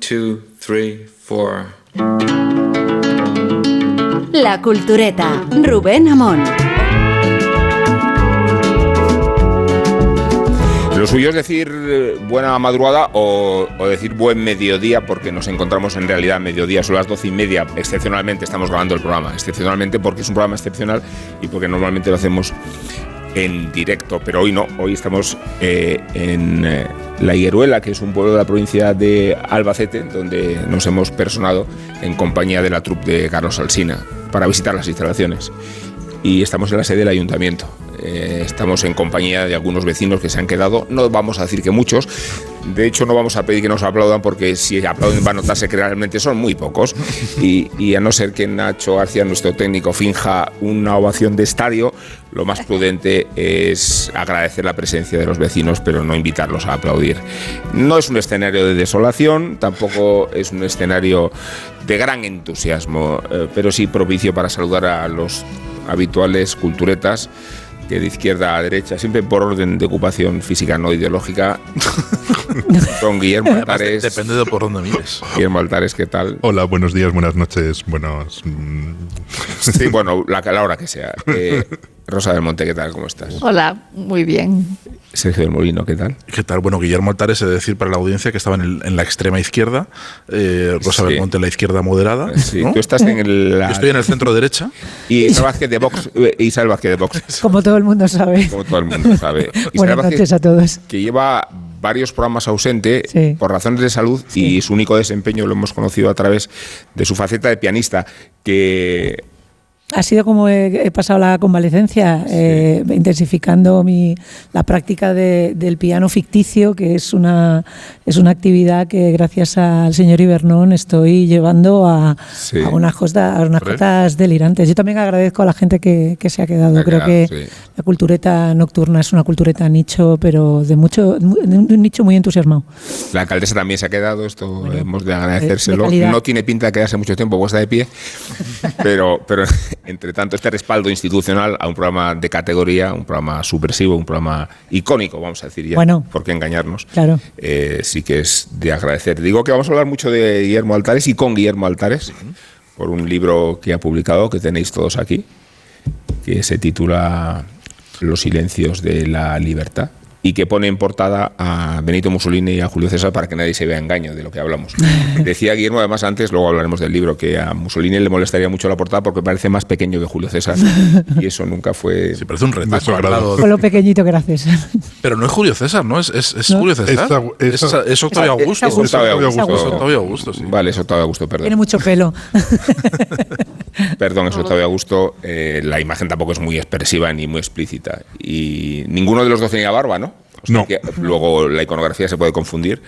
two, three, four. La Cultureta, Rubén Amón. Lo suyo es decir eh, buena madrugada o, o decir buen mediodía, porque nos encontramos en realidad a mediodía, son las doce y media. Excepcionalmente estamos grabando el programa, excepcionalmente porque es un programa excepcional y porque normalmente lo hacemos en directo, pero hoy no, hoy estamos eh, en eh, La Higueruela, que es un pueblo de la provincia de Albacete, donde nos hemos personado en compañía de la troupe de Carlos Alsina para visitar las instalaciones. Y estamos en la sede del ayuntamiento. Eh, estamos en compañía de algunos vecinos que se han quedado, no vamos a decir que muchos, de hecho no vamos a pedir que nos aplaudan porque si aplauden va a notarse que realmente son muy pocos y, y a no ser que Nacho García, nuestro técnico, finja una ovación de estadio, lo más prudente es agradecer la presencia de los vecinos pero no invitarlos a aplaudir. No es un escenario de desolación, tampoco es un escenario de gran entusiasmo, eh, pero sí propicio para saludar a los habituales culturetas que de izquierda a derecha, siempre por orden de ocupación física, no ideológica, son Guillermo Altares. Depende de por dónde mires. Guillermo Altares, ¿qué tal? Hola, buenos días, buenas noches, buenos... mm, Sí, bueno, la, la hora que sea. Eh, Rosa del Monte, ¿qué tal? ¿Cómo estás? Hola, muy bien. Sergio del Molino, ¿qué tal? ¿Qué tal? Bueno, Guillermo Altares, he de decir para la audiencia que estaba en, el- en la extrema izquierda, eh, Rosa Sí. Belmonte en la izquierda moderada. Sí, ¿no? tú estás en el... la- Yo estoy en el centro derecha. Y Isabel Vázquez de Vox, eh, Isabel Vázquez de Vox, Como todo el mundo sabe. como todo el mundo sabe. Buenas Vázquez, noches a todos. que lleva varios programas ausente Sí. por razones de salud y su único desempeño lo hemos conocido a través de su faceta de pianista, que Ha sido como he, he pasado la convalecencia, eh, intensificando mi, la práctica de- del piano ficticio, que es una, es una actividad que gracias al señor Ibernón estoy llevando a, Sí. a unas, cosas, a unas cosas delirantes. Yo también agradezco a la gente que, que se ha quedado. Ha Creo quedado, que sí. la cultureta nocturna es una cultureta nicho, pero de mucho de un de un nicho muy entusiasmado. la alcaldesa también se ha quedado, esto Bueno, hemos de de agradecérselo. calidad. no tiene pinta de quedarse mucho tiempo puesta de pie, pero, pero entre tanto este respaldo institucional a un programa de categoría, un programa subversivo, un programa icónico, vamos a decir ya, Bueno. por qué engañarnos, Claro. eh, sí que es de agradecer. Digo que vamos a hablar mucho de Guillermo Altares y con Guillermo Altares, por un libro que ha publicado, que tenéis todos aquí, que se titula Los silencios de la libertad y que pone en portada a Benito Mussolini y a Julio César para que nadie se vea engaño de lo que hablamos. Decía Guillermo, además antes, luego hablaremos del libro, que a Mussolini le molestaría mucho la portada porque parece más pequeño que Julio César y eso nunca fue... Sí, parece un al lado. Con lo pequeñito que era César. Pero no es Julio César, ¿no? Es, es, es No. Julio César. Es- Es, es- es Octavio Augusto. es Augusto. Octavio Es Augusto. Augusto. Es Octavio Augusto, sí. Vale, es Octavio Augusto, perdón. Tiene mucho pelo. Perdón, es Octavio Augusto. eh, la imagen tampoco es muy expresiva ni muy explícita. Y ninguno de los dos tenía barba, ¿no? O sea No. que luego la iconografía se puede confundir.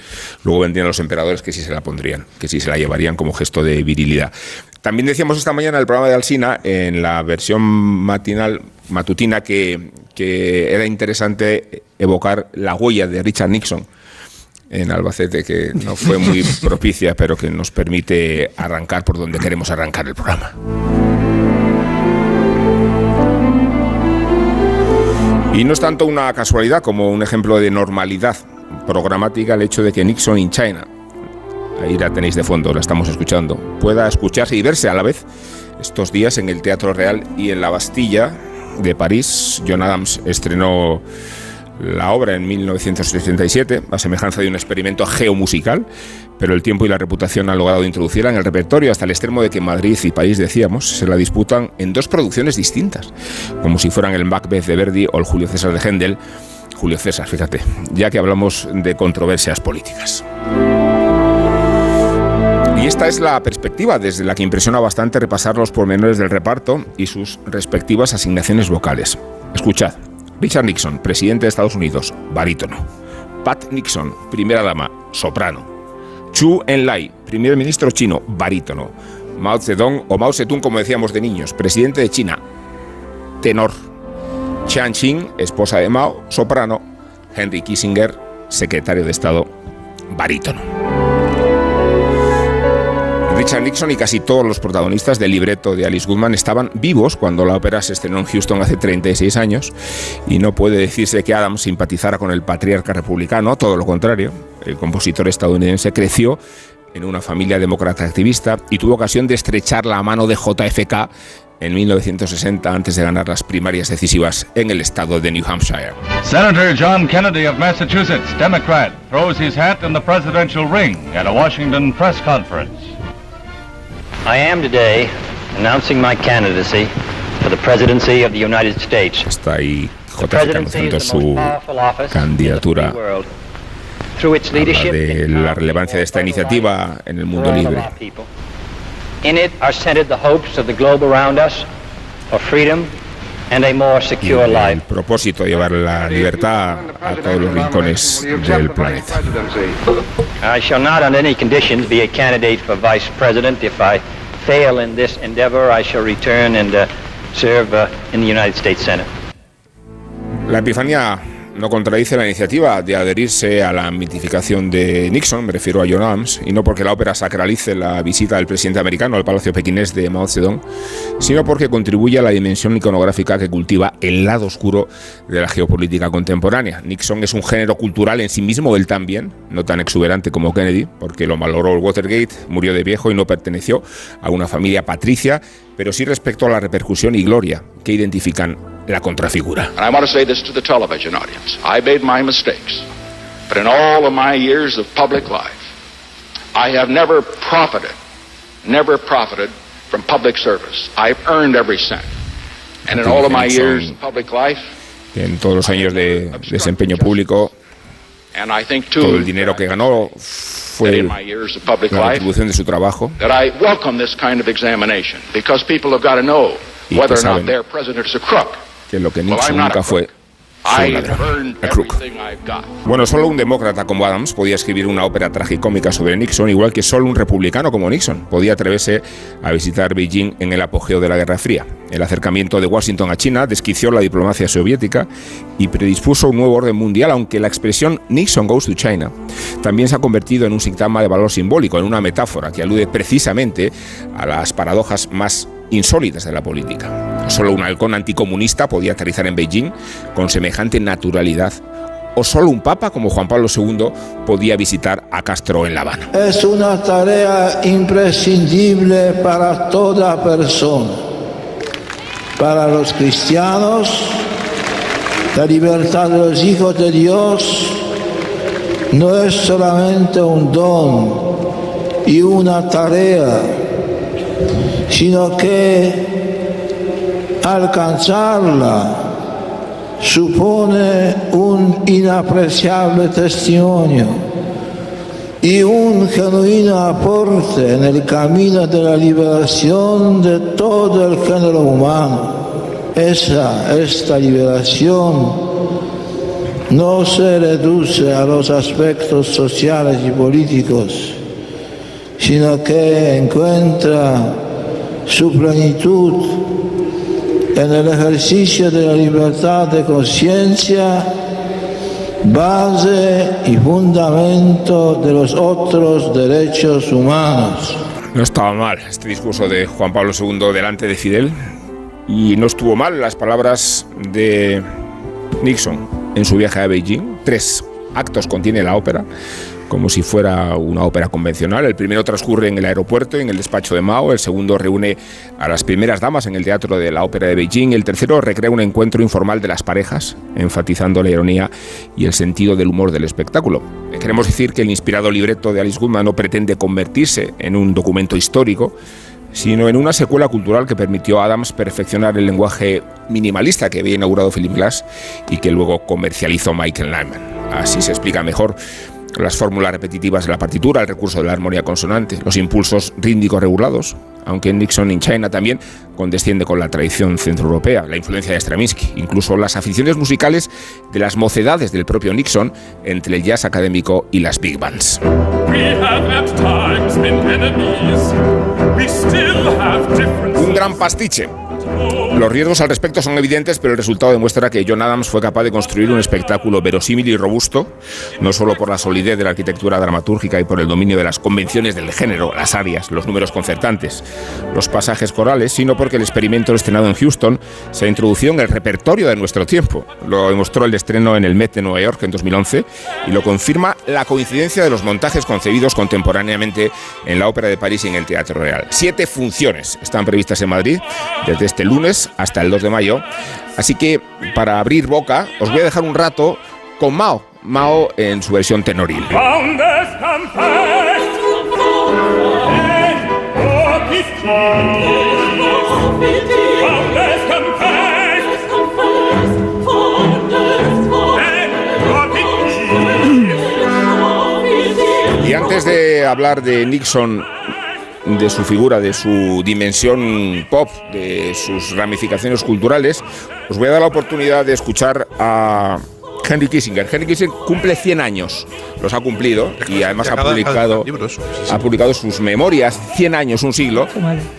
Luego vendrían los emperadores que sí se la pondrían, que sí se la llevarían como gesto de virilidad. También decíamos esta mañana en el programa de Alsina, en la versión matinal, matutina, que, que era interesante evocar la huella de Richard Nixon en Albacete, que no fue muy propicia, pero que nos permite arrancar por donde queremos arrancar el programa. Y no es tanto una casualidad como un ejemplo de normalidad programática el hecho de que Nixon in China, ahí la tenéis de fondo, la estamos escuchando, pueda escucharse y verse a la vez estos días en el Teatro Real y en la Bastilla de París. John Adams estrenó la obra en 1977, a semejanza de un experimento geomusical, pero el tiempo y la reputación han logrado introducirla en el repertorio hasta el extremo de que Madrid y París, decíamos, se la disputan en dos producciones distintas, como si fueran el Macbeth de Verdi o el Julio César de Händel. Julio César, fíjate, ya que hablamos de controversias políticas. Y esta es la perspectiva desde la que impresiona bastante repasar los pormenores del reparto y sus respectivas asignaciones vocales. Escuchad. Richard Nixon, presidente de Estados Unidos, barítono. Pat Nixon, primera dama, soprano. Chu Enlai, primer ministro chino, barítono. Mao Zedong o Mao Zedong, como decíamos de niños, presidente de China, tenor. Chiang Ching, esposa de Mao, soprano. Henry Kissinger, secretario de Estado, barítono. Richard Nixon y casi todos los protagonistas del libreto de Alice Goodman estaban vivos cuando la ópera se estrenó en Houston hace 36 años y no puede decirse que Adams simpatizara con el patriarca republicano, todo lo contrario. El compositor estadounidense creció en una familia demócrata activista y tuvo ocasión de estrechar la mano de JFK en 1960 antes de ganar las primarias decisivas en el estado de New Hampshire. Senator John Kennedy of Massachusetts, Democrat, throws his hat in the presidential ring at a Washington press conference. I am today announcing my candidacy for the presidency of the United States. Está ahí JFK anunciando su candidatura. Habla de la relevancia de esta iniciativa en el mundo libre. In it are centered the hopes of the globe around us for freedom and a more secure el life. propósito de llevar la libertad a todos los rincones del planeta. I shall not under any conditions be a candidate for vice president. If I fail in this endeavor, I shall return and uh, serve uh, in the United States Senate. La epifanía no contradice la iniciativa de adherirse a la mitificación de Nixon, me refiero a John Adams, y no porque la ópera sacralice la visita del presidente americano al Palacio Pequinés de Mao Zedong, sino porque contribuye a la dimensión iconográfica que cultiva el lado oscuro de la geopolítica contemporánea. Nixon es un género cultural en sí mismo, él también, no tan exuberante como Kennedy, porque lo malogró el Watergate, murió de viejo y no perteneció a una familia patricia, pero sí respecto a la repercusión y gloria que identifican la contrafigura. And I want to say this to the television audience. I made my mistakes. But in all of my years of public life, I have never profited, never profited from public service. I've earned every cent. And in all of my years of public life, En todos los años de desempeño público, and I think todo el dinero que ganó fue in my years of public la life, retribución de su trabajo. that I welcome this kind of examination because people have got to know Y whether que or not saben que lo que Nixon nunca fue fue un ladrón, a crook. Bueno, solo un demócrata como Adams podía escribir una ópera tragicómica sobre Nixon, igual que solo un republicano como Nixon podía atreverse a visitar Beijing en el apogeo de la Guerra Fría. El acercamiento de Washington a China desquició la diplomacia soviética y predispuso un nuevo orden mundial, aunque la expresión Nixon goes to China también se ha convertido en un sintagma de valor simbólico, en una metáfora que alude precisamente a las paradojas más insólitas de la política. Solo un halcón anticomunista podía aterrizar en Beijing con semejante naturalidad, o solo un papa como Juan Pablo II podía visitar a Castro en La Habana. Es una tarea imprescindible para toda persona. Para los cristianos, la libertad de los hijos de Dios no es solamente un don y una tarea, sino que alcanzarla supone un inapreciable testimonio y un genuino aporte en el camino de la liberación de todo el género humano. Esa, esta liberación no se reduce a los aspectos sociales y políticos, sino que encuentra su plenitud en el ejercicio de la libertad de conciencia, base y fundamento de los otros derechos humanos. No estaba mal este discurso de Juan Pablo II delante de Fidel y no estuvo mal las palabras de Nixon en su viaje a Beijing. Tres actos contiene la ópera, como si fuera una ópera convencional. El primero transcurre en el aeropuerto, en el despacho de Mao. El segundo reúne a las primeras damas en el teatro de la ópera de Beijing. El tercero recrea un encuentro informal de las parejas, enfatizando la ironía y el sentido del humor del espectáculo. Queremos decir que el inspirado libreto de Alice Goodman no pretende convertirse en un documento histórico, sino en una secuela cultural que permitió a Adams perfeccionar el lenguaje minimalista que había inaugurado Philip Glass y que luego comercializó Michael Nyman. Así se explica mejor las fórmulas repetitivas de la partitura, el recurso de la armonía consonante, los impulsos rítmicos regulados, aunque Nixon in China también condesciende con la tradición centroeuropea, la influencia de Stravinsky, incluso las aficiones musicales de las mocedades del propio Nixon entre el jazz académico y las big bands. Un gran pastiche Los riesgos al respecto son evidentes, pero el resultado demuestra que John Adams fue capaz de construir un espectáculo verosímil y robusto, no solo por la solidez de la arquitectura dramatúrgica y por el dominio de las convenciones del género, las áreas, los números concertantes, los pasajes corales, sino porque el experimento estrenado en Houston se ha introducido en el repertorio de nuestro tiempo. Lo demostró el estreno en el Met de Nueva York en 2011 y lo confirma la coincidencia de los montajes concebidos contemporáneamente en la Ópera de París y en el Teatro Real. Siete funciones están previstas en Madrid desde este lunes hasta el 2 de mayo. Así que para abrir boca os voy a dejar un rato con Mao, Mao en su versión tenoril. Y antes de hablar de Nixon de su figura, de su dimensión pop, de sus ramificaciones culturales, os voy a dar la oportunidad de escuchar a Henry Kissinger. Henry Kissinger cumple 100 años, los ha cumplido y además ha publicado, ha publicado sus memorias, 100 años, un siglo.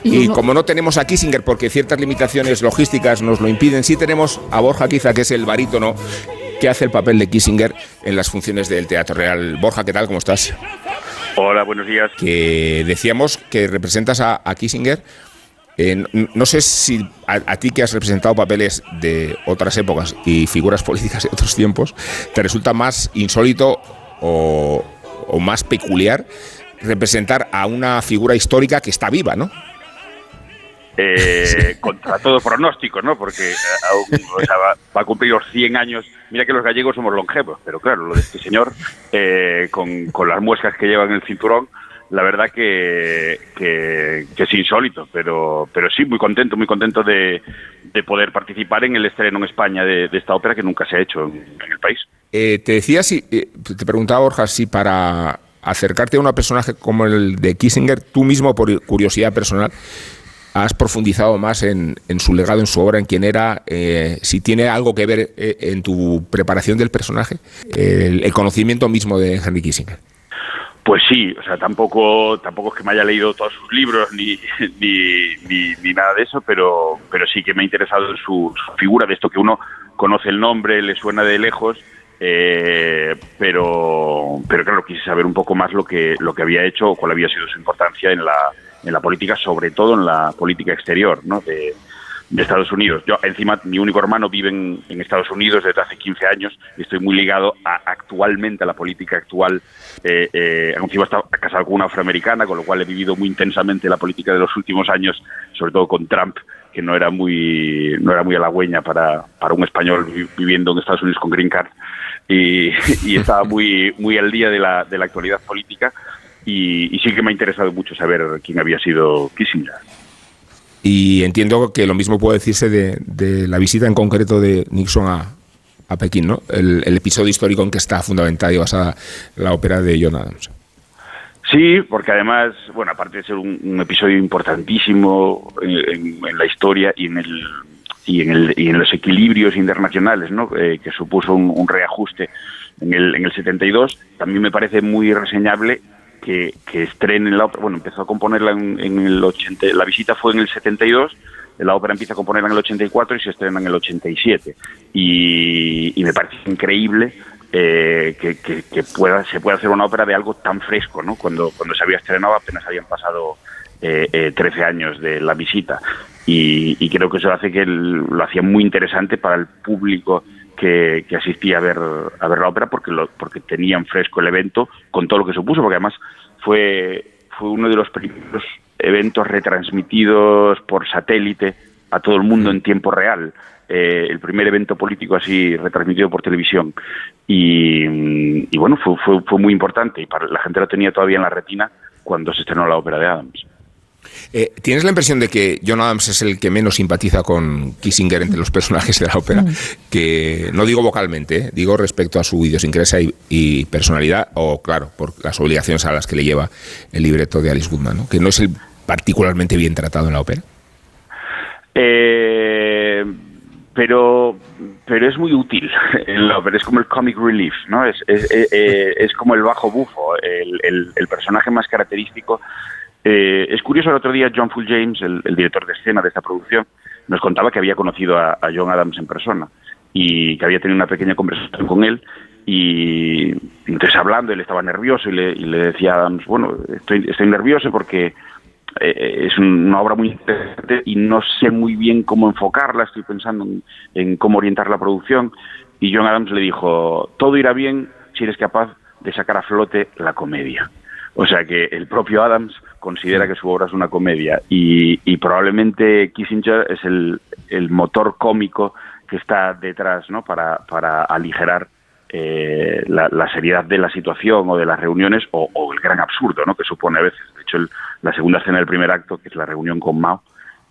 Y como no tenemos a Kissinger porque ciertas limitaciones logísticas nos lo impiden, sí tenemos a Borja Quiza, que es el barítono que hace el papel de Kissinger en las funciones del Teatro Real. Borja, ¿qué tal? ¿Cómo estás? Hola, buenos días. Que decíamos que representas a, Kissinger. Eh, no sé si a, ti que has representado papeles de otras épocas y figuras políticas de otros tiempos, te resulta más insólito o, o más peculiar representar a una figura histórica que está viva, ¿no? Eh, contra todo pronóstico, ¿no? Porque eh, va, a cumplir los 100 años. Mira que los gallegos somos longevos, pero claro, lo de este señor, eh, con, las muescas que lleva en el cinturón, la verdad que, que, es insólito, pero, pero sí, muy contento, muy contento de, poder participar en el estreno en España de, esta ópera que nunca se ha hecho en, el país. Eh, te decía si, te preguntaba Borja, si para acercarte a un personaje como el de Kissinger, tú mismo por curiosidad personal, has profundizado más en, su legado, en su obra, en quién era, eh, si tiene algo que ver eh, en tu preparación del personaje, el, conocimiento mismo de Henry Kissinger. Pues sí, o sea, tampoco, tampoco es que me haya leído todos sus libros ni, ni, nada de eso, pero, pero sí que me ha interesado en su, figura, de esto que uno conoce el nombre, le suena de lejos, eh, pero, pero claro, quise saber un poco más lo que, lo que había hecho o cuál había sido su importancia en la, en la política, sobre todo en la política exterior ¿no? de, Estados Unidos. Yo, encima, mi único hermano vive en, Estados Unidos desde hace 15 años y estoy muy ligado a, actualmente a la política actual. Eh, eh, encima está casado con una afroamericana, con lo cual he vivido muy intensamente la política de los últimos años, sobre todo con Trump, que no era muy, no era muy halagüeña para, para un español viviendo en Estados Unidos con Green Card. Y, y estaba muy, muy al día de la, de la actualidad política y, sí que me ha interesado mucho saber quién había sido Kissinger. Y entiendo que lo mismo puede decirse de, la visita en concreto de Nixon a, a Pekín, ¿no? El, episodio histórico en que está fundamentada y basada la ópera de John Adams. Sí, porque además, bueno, aparte de ser un, episodio importantísimo en, la historia y en el y en, el, y en los equilibrios internacionales, ¿no? Eh, que supuso un, un, reajuste en el, en el 72, también me parece muy reseñable que, que estrenen la ópera. Bueno, empezó a componerla en, el 80, la visita fue en el 72, la ópera empieza a componerla en el 84 y se estrena en el 87. Y, y me parece increíble eh, que, que, pueda, se pueda hacer una ópera de algo tan fresco, ¿no? Cuando, cuando se había estrenado apenas habían pasado eh, eh, 13 años de la visita. Y, y, creo que eso hace que lo hacía muy interesante para el público que, asistía a ver, a ver la ópera porque, lo, porque tenían fresco el evento con todo lo que supuso, porque además fue, fue uno de los primeros eventos retransmitidos por satélite a todo el mundo en tiempo real. Eh, el primer evento político así retransmitido por televisión. Y, y bueno, fue, fue, fue, muy importante y para, la gente lo tenía todavía en la retina cuando se estrenó la ópera de Adams. Eh, ¿Tienes la impresión de que John Adams es el que menos simpatiza con Kissinger entre los personajes de la ópera? Mm. Que no digo vocalmente, eh, digo respecto a su idiosincrasia y, y, personalidad, o claro, por las obligaciones a las que le lleva el libreto de Alice Goodman, ¿no? que no es el particularmente bien tratado en la ópera. Eh, pero pero es muy útil en la ópera, es como el comic relief, ¿no? Es, es, es, como el bajo bufo, el, el, el personaje más característico eh, es curioso, el otro día John Full James, el, director de escena de esta producción, nos contaba que había conocido a, John Adams en persona y que había tenido una pequeña conversación con él y entonces hablando él estaba nervioso y le, y le decía a Adams, bueno, estoy, estoy nervioso porque eh, es una obra muy interesante y no sé muy bien cómo enfocarla, estoy pensando en, en cómo orientar la producción y John Adams le dijo, todo irá bien si eres capaz de sacar a flote la comedia. O sea que el propio Adams considera que su obra es una comedia y, y probablemente Kissinger es el, el, motor cómico que está detrás ¿no? para, para aligerar eh, la, la, seriedad de la situación o de las reuniones o, o, el gran absurdo ¿no? que supone a veces. De hecho, el, la segunda escena del primer acto, que es la reunión con Mao,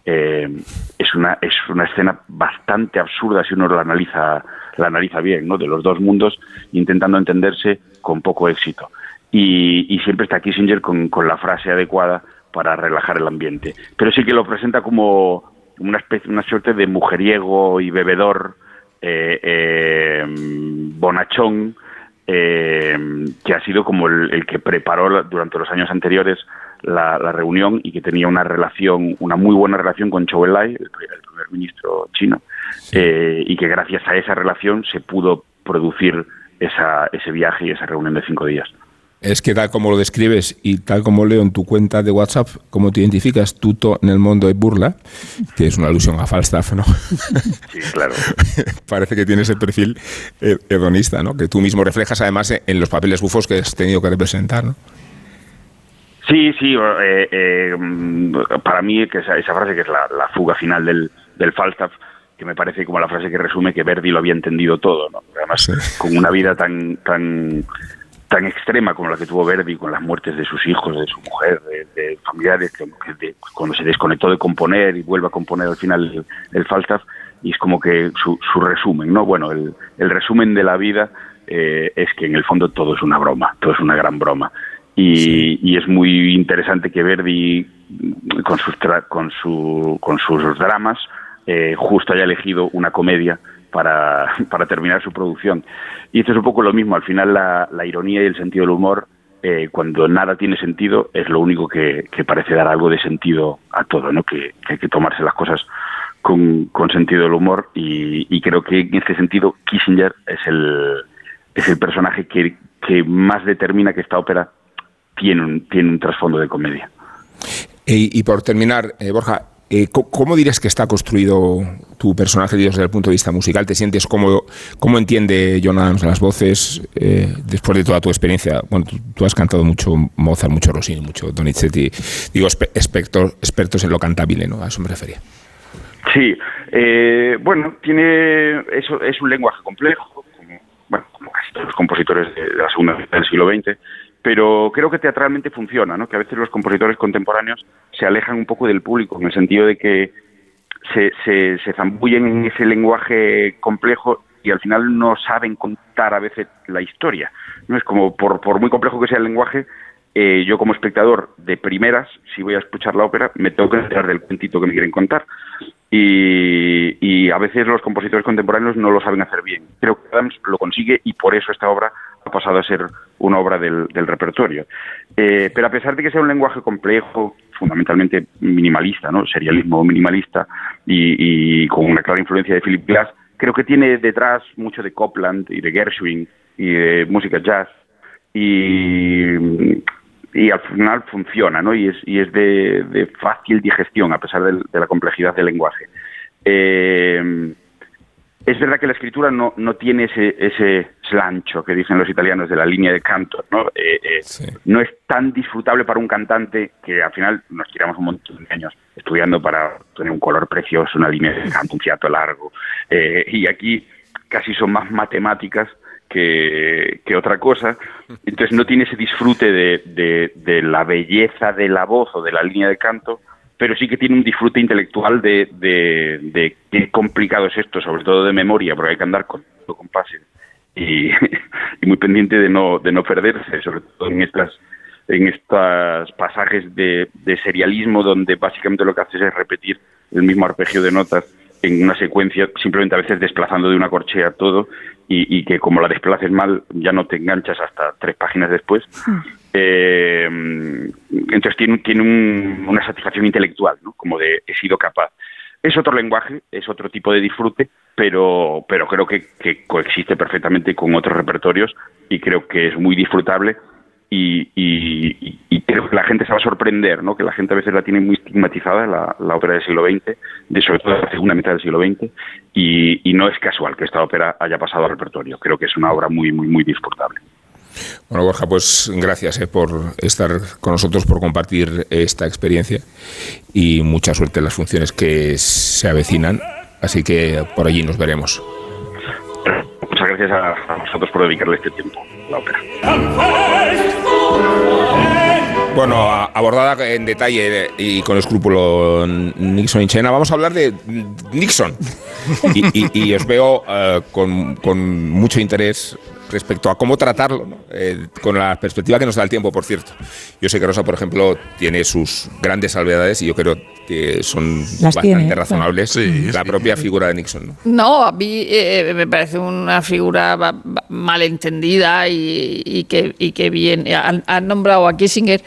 eh, es, una, es una escena bastante absurda si uno la analiza, la analiza bien, ¿no? de los dos mundos intentando entenderse con poco éxito. Y, y siempre está Kissinger con, con la frase adecuada para relajar el ambiente. Pero sí que lo presenta como una especie, una suerte de mujeriego y bebedor, eh, eh, bonachón, eh, que ha sido como el, el, que preparó durante los años anteriores la, la, reunión y que tenía una relación, una muy buena relación con Zhou Enlai, el, el primer ministro chino, sí. eh, y que gracias a esa relación se pudo producir esa, ese viaje y esa reunión de cinco días. Es que tal como lo describes y tal como leo en tu cuenta de WhatsApp, como te identificas tutto en el mundo de burla, que es una alusión a Falstaff, ¿no? Sí, claro. Parece que tienes el perfil hedonista, ¿no? Que tú mismo reflejas además en los papeles bufos que has tenido que representar, ¿no? Sí, sí, eh, eh, para mí que esa, esa, frase que es la, la fuga final del, del, Falstaff, que me parece como la frase que resume que Verdi lo había entendido todo, ¿no? Además, sí. con una vida tan, tan, tan extrema como la que tuvo Verdi, con las muertes de sus hijos, de su mujer, de, de familiares, que, de, cuando se desconectó de componer y vuelve a componer al final el, el Falstaff, y es como que su, su resumen, ¿no? Bueno, el, el resumen de la vida eh, es que en el fondo todo es una broma, todo es una gran broma. Y, sí. y, es muy interesante que Verdi con sus con su con sus dramas eh, justo haya elegido una comedia para, para, terminar su producción y esto es un poco lo mismo al final la, la ironía y el sentido del humor eh, cuando nada tiene sentido es lo único que, que, parece dar algo de sentido a todo no que, que hay que tomarse las cosas con, con sentido del humor y, y, creo que en este sentido Kissinger es el es el personaje que, que más determina que esta ópera tiene un, tiene un trasfondo de comedia. Y, y por terminar, eh, Borja, eh, ¿cómo dirías que está construido tu personaje desde el punto de vista musical? ¿Te sientes cómo, cómo entiende John las voces eh, después de toda tu experiencia? Bueno, tú, has cantado mucho Mozart, mucho Rossini, mucho Donizetti, digo, expertos, expertos en lo cantable, ¿no? A eso me refería. Sí, eh, bueno, tiene eso es un lenguaje complejo, como, bueno, como casi todos los compositores de, de la segunda mitad del siglo XX, pero creo que teatralmente funciona, ¿no? que a veces los compositores contemporáneos se alejan un poco del público, en el sentido de que se, se, se zambullen en ese lenguaje complejo y al final no saben contar a veces la historia. No es como, por, por muy complejo que sea el lenguaje, eh, yo como espectador de primeras, si voy a escuchar la ópera, me tengo que enterar del cuentito que me quieren contar. Y, y a veces los compositores contemporáneos no lo saben hacer bien. Creo que Adams lo consigue y por eso esta obra ha pasado a ser una obra del, del repertorio. Eh, pero a pesar de que sea un lenguaje complejo, fundamentalmente minimalista, ¿no? serialismo minimalista y, y, con una clara influencia de Philip Glass, creo que tiene detrás mucho de Copland y de Gershwin y de música jazz y, y al final funciona, ¿no? Y es, y es de, de fácil digestión a pesar de, de la complejidad del lenguaje. Eh, es verdad que la escritura no, no tiene ese, ese slancho que dicen los italianos de la línea de canto, ¿no? Eh, eh, sí. no es tan disfrutable para un cantante que al final nos tiramos un montón de años estudiando para tener un color precioso, una línea de canto, un fiato largo, eh, y aquí casi son más matemáticas que, que, otra cosa, entonces no tiene ese disfrute de, de, de la belleza de la voz o de la línea de canto, pero sí que tiene un disfrute intelectual de, de, de qué complicado es esto, sobre todo de memoria, porque hay que andar con compases y, y muy pendiente de no, de no perderse, sobre todo en estas en estos pasajes de, de serialismo donde básicamente lo que haces es repetir el mismo arpegio de notas en una secuencia, simplemente a veces desplazando de una corchea todo y, y, que como la desplaces mal ya no te enganchas hasta tres páginas después. Eh, entonces tiene, tiene un, una satisfacción intelectual, ¿no? como de he sido capaz. Es otro lenguaje, es otro tipo de disfrute, pero, pero creo que, coexiste perfectamente con otros repertorios y creo que es muy disfrutable y, creo que la gente se va a sorprender, ¿no? que la gente a veces la tiene muy estigmatizada, la, la ópera del siglo XX, de sobre todo la segunda mitad del siglo XX, y, y, no es casual que esta ópera haya pasado al repertorio. Creo que es una obra muy, muy, muy disfrutable. Bueno, Borja, pues gracias eh, por estar con nosotros, por compartir esta experiencia y mucha suerte en las funciones que se avecinan. Así que por allí nos veremos. Muchas gracias a, a nosotros por dedicarle este tiempo a la ópera. Bueno, abordada en detalle y con escrúpulo Nixon y Chena, vamos a hablar de Nixon. Y, y, y os veo uh, con, con mucho interés respecto a cómo tratarlo, ¿no? eh, con la perspectiva que nos da el tiempo, por cierto. Yo sé que Rosa, por ejemplo, tiene sus grandes salvedades y yo creo que son Las bastante tiene, razonables. Sí, la sí. propia figura de Nixon. ¿no? No, a mí eh, me parece una figura malentendida y, y que, y que bien. Han, han nombrado a Kissinger,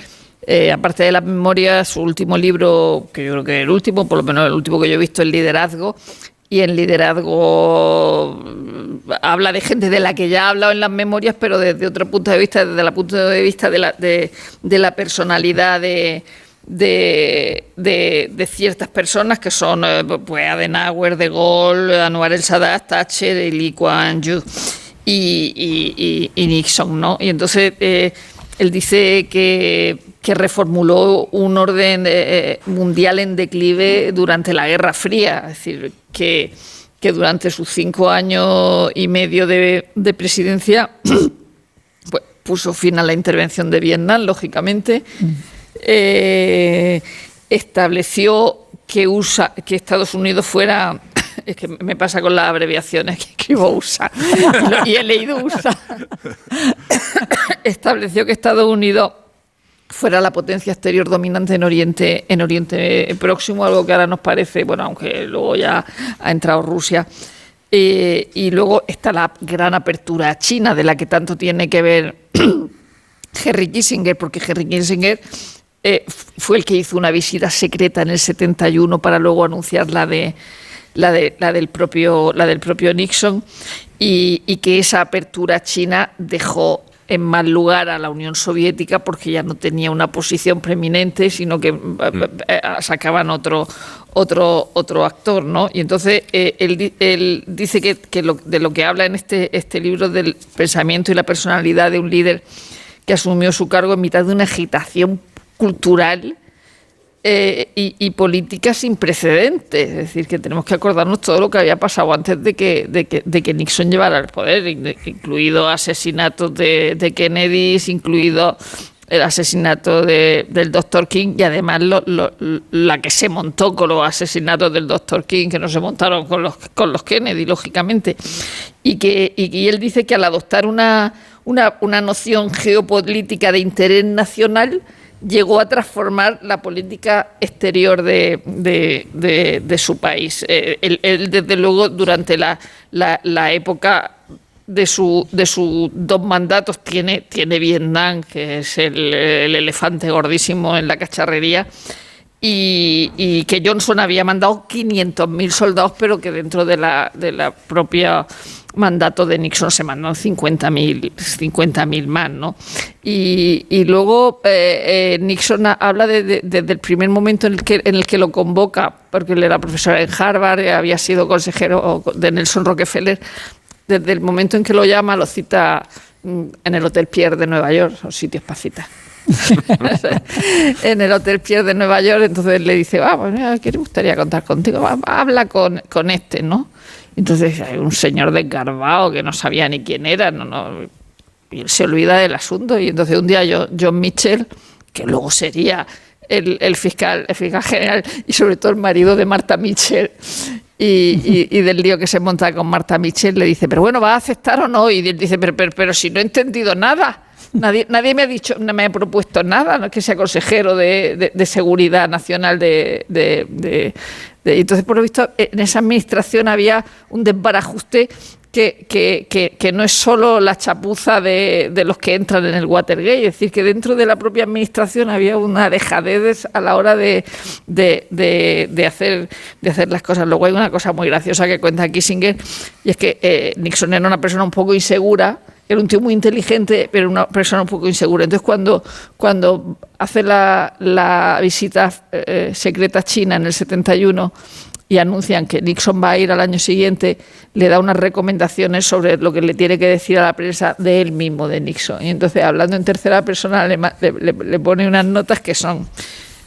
eh, aparte de las memorias, su último libro, que yo creo que es el último, por lo menos el último que yo he visto, el liderazgo. Y en liderazgo habla de gente de la que ya ha hablado en las memorias, pero desde otro punto de vista, desde el punto de vista de la, de, la personalidad de, de, ciertas personas que son eh, pues Adenauer, De Gaulle, Anwar el Sadat, Thatcher Lee Kuan y Nixon, ¿no? Y entonces eh, él dice que, que reformuló un orden eh, mundial en declive durante la Guerra Fría, es decir, que, que durante sus cinco años y medio de, de presidencia pues, puso fin a la intervención de Vietnam, lógicamente, eh, estableció que, USA, que Estados Unidos fuera... Es que me pasa con las abreviaciones que escribo USA y he leído USA. Estableció que Estados Unidos fuera la potencia exterior dominante en Oriente, en Oriente Próximo, algo que ahora nos parece, bueno, aunque luego ya ha entrado Rusia. Eh, y luego está la gran apertura a China, de la que tanto tiene que ver Henry Kissinger, porque Henry Kissinger eh, fue el que hizo una visita secreta en el 71 para luego anunciar la de la, de, la del propio la del propio Nixon y, y que esa apertura China dejó en mal lugar a la Unión Soviética porque ya no tenía una posición preeminente, sino que eh, eh, sacaban otro otro otro actor, ¿no? Y entonces eh, él, él dice que, que lo- de lo que habla en este este libro del pensamiento y la personalidad de un líder que asumió su cargo en mitad de una agitación cultural eh, y, y política sin precedentes. Es decir, que tenemos que acordarnos todo lo que había pasado antes de que, de que, de que Nixon llevara el poder, in- incluido asesinatos de, de Kennedy, incluido el asesinato de- del doctor King y además lo- lo- la que se montó con los asesinatos del doctor King, que no se montaron con los, con los Kennedy, lógicamente. Y que y, y él dice que al adoptar una, una, una noción geopolítica de interés nacional, llegó a transformar la política exterior de, de- su país. Eh, él, él, desde luego, durante la, la- la época de su de sus dos mandatos tiene tiene Vietnam que es el, el elefante gordísimo en la cacharrería y, que Johnson había mandado 500.000 soldados pero que dentro de la de la propia mandato de Nixon se mandaron 50.000 50.000 más no y, y luego eh, eh, Nixon ha- habla de- de- desde el primer momento en el que en el que lo convoca porque él era profesor en Harvard había sido consejero de Nelson Rockefeller desde el momento en que lo llama, lo cita mm, en el Hotel Pierre de Nueva York, son sitios para citar. en el Hotel Pierre de Nueva York, entonces le dice, ah, pues mira, ¿qué le gustaría contar contigo? Va, habla con, con este, ¿no? Entonces hay un señor desgarbado que no sabía ni quién era, no, no, y él se olvida del asunto. Y entonces un día yo, John Mitchell, que luego sería el, el fiscal, el fiscal general y sobre todo el marido de Marta Mitchell, y, y- y del lío que se monta con Marta Mitchell, le dice, pero bueno, ¿va a aceptar o no? Y él dice, pero, pero, pero si no he entendido nada. Nadie, nadie me ha dicho, no me ha propuesto nada, no es que sea consejero de, de- seguridad nacional de, de- Entonces, por lo visto, en esa administración había un desbarajuste que, que, que, que no es solo la chapuza de, de los que entran en el Watergate, es decir, que dentro de la propia administración había una dejadez a la hora de, de, de- de hacer, de hacer las cosas. Luego hay una cosa muy graciosa que cuenta Kissinger, y es que eh, Nixon era una persona un poco insegura, era un tío muy inteligente, pero una persona un poco insegura. Entonces, cuando, cuando hace la, la visita eh, secreta a China en el 71 y anuncian que Nixon va a ir al año siguiente, le da unas recomendaciones sobre lo que le tiene que decir a la prensa de él mismo, de Nixon. Y entonces, hablando en tercera persona, le- le pone unas notas que son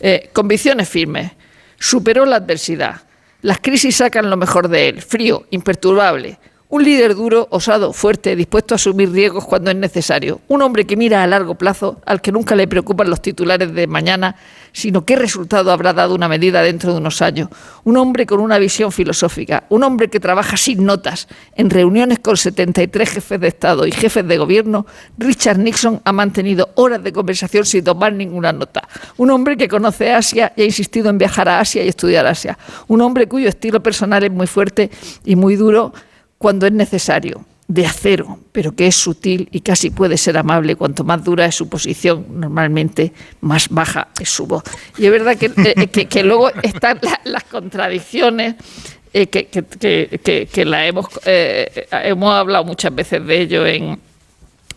eh, convicciones firmes, superó la adversidad, las crisis sacan lo mejor de él, frío, imperturbable, un líder duro, osado, fuerte, dispuesto a asumir riesgos cuando es necesario. Un hombre que mira a largo plazo, al que nunca le preocupan los titulares de mañana, sino qué resultado habrá dado una medida dentro de unos años. Un hombre con una visión filosófica. Un hombre que trabaja sin notas. En reuniones con 73 jefes de Estado y jefes de gobierno, Richard Nixon ha mantenido horas de conversación sin tomar ninguna nota. Un hombre que conoce Asia y ha insistido en viajar a Asia y estudiar Asia. Un hombre cuyo estilo personal es muy fuerte y muy duro cuando es necesario, de acero, pero que es sutil y casi puede ser amable. Cuanto más dura es su posición, normalmente más baja es su voz. Y es verdad que, eh, que- que luego están la- las contradicciones. eh, que, que, la hemos, eh, hemos hablado muchas veces de ello en,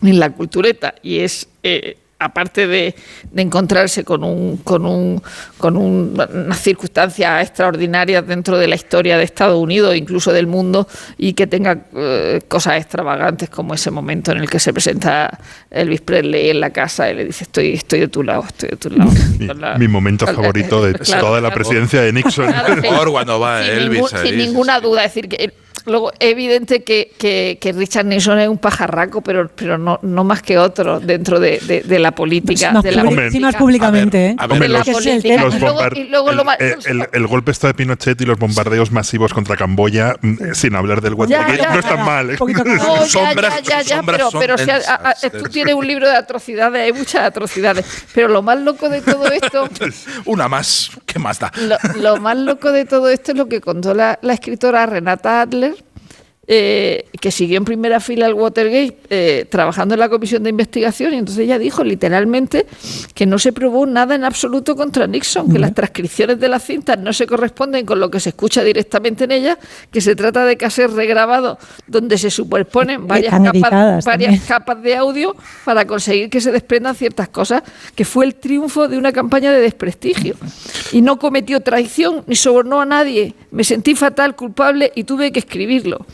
en la cultureta y es eh, aparte de, de encontrarse con un con un con un- unas circunstancias extraordinarias dentro de la historia de Estados Unidos incluso del mundo y que tenga eh, cosas extravagantes como ese momento en el que se presenta Elvis Presley en la casa y le dice estoy estoy de tu lado estoy de tu lado Mi, Con la- mi momento la- favorito de claro, toda la presidencia de Nixon. Claro, sí. Por cuando va sin, Elvis ningún- ahí, sin sí, ninguna duda. Es decir, que luego es evidente que, que- que Richard Nixon es un pajarraco, pero, pero no, no más que otro dentro de, de- de la política. Más de la Hombre, sí, más política. públicamente, ¿eh? a ver, es el política. golpe está de Pinochet y los bombardeos masivos contra Camboya, mm, sin hablar del Watergate, ya, no ya. están mal. ¿eh? No, ya, sombras- ya, ya, ya, sombras pero, son pero si a- a- a- densas, tú tienes un libro de atrocidades, hay muchas atrocidades. Pero lo más loco de todo esto Una más, ¿qué más da? Lo, lo más loco de todo esto es lo que contó la, la escritora Renata Adler, eh, que siguió en primera fila el Watergate eh, trabajando en la comisión de investigación y entonces ella dijo literalmente que no se probó nada en absoluto contra Nixon, que las transcripciones de las cintas no se corresponden con lo que se escucha directamente en ellas, que se trata de casos regrabados donde se superponen varias, capas, varias capas de audio para conseguir que se desprendan ciertas cosas, que fue el triunfo de una campaña de desprestigio. Y no cometió traición ni sobornó a nadie. Me sentí fatal, culpable y tuve que escribirlo.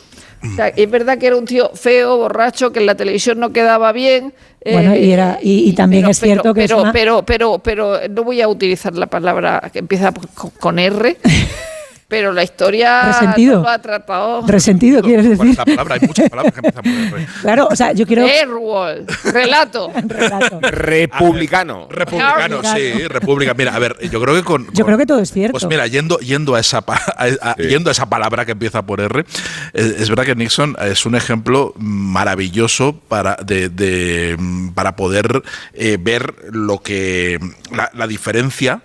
O sea, es verdad que era un tío feo, borracho, que en la televisión no quedaba bien. Bueno, y era- y- y también es cierto que es pero, una- pero, pero, pero no voy a utilizar la palabra que empieza con, con R, pero la historia Resentido. no lo ha tratado. Resentido, quieres ¿Cuál decir. es la palabra? Hay muchas palabras que empiezan por R. Claro, o sea, yo quiero. Airwall, relato. Relato. Republicano. Republicano, sí, república. Mira, a ver, yo creo que con. Yo con- creo que todo es cierto. Pues mira, yendo, yendo, a esa, pa- a- a- Sí. yendo a esa palabra que empieza por R, eh, es verdad que Nixon es un ejemplo maravilloso para, de, de, para poder eh, ver lo que la, la diferencia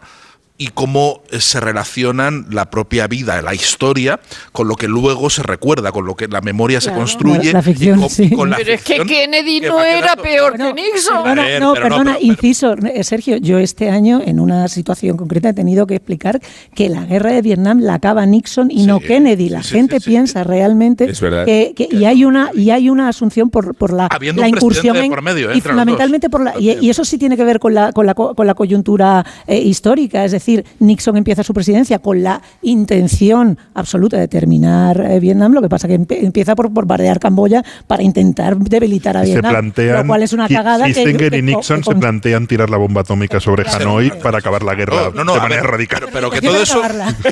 y cómo eh, se relacionan la propia vida, la historia, con lo que luego se recuerda, con lo que la memoria se construye. La ficción, y con, sí. con la Pero es que Kennedy que no era peor Bueno, que Nixon. Perdona, ver, no, perdona, pero- inciso, eh, Sergio, yo este año en una situación concreta he tenido que explicar que la guerra de Vietnam la acaba Nixon y Sí, no Kennedy. La sí, gente sí, sí. piensa realmente Es verdad. que, que- y hay una y hay una asunción por, por la, Habiendo la incursión en, por medio, ¿eh? y fundamentalmente por la y, eso sí tiene que ver con la con la, co- con la coyuntura eh, histórica, es decir, Nixon empieza su presidencia con la intención absoluta de terminar eh, Vietnam, lo que pasa que empe- empieza por bombardear Camboya para intentar debilitar a se Vietnam, plantean, lo cual es una cagada Kissinger que- y Nixon que- se plantean tirar la bomba atómica sobre Hanoi para acabar la guerra No, no, no, de a manera ver, radical. Pero, pero que todo eso.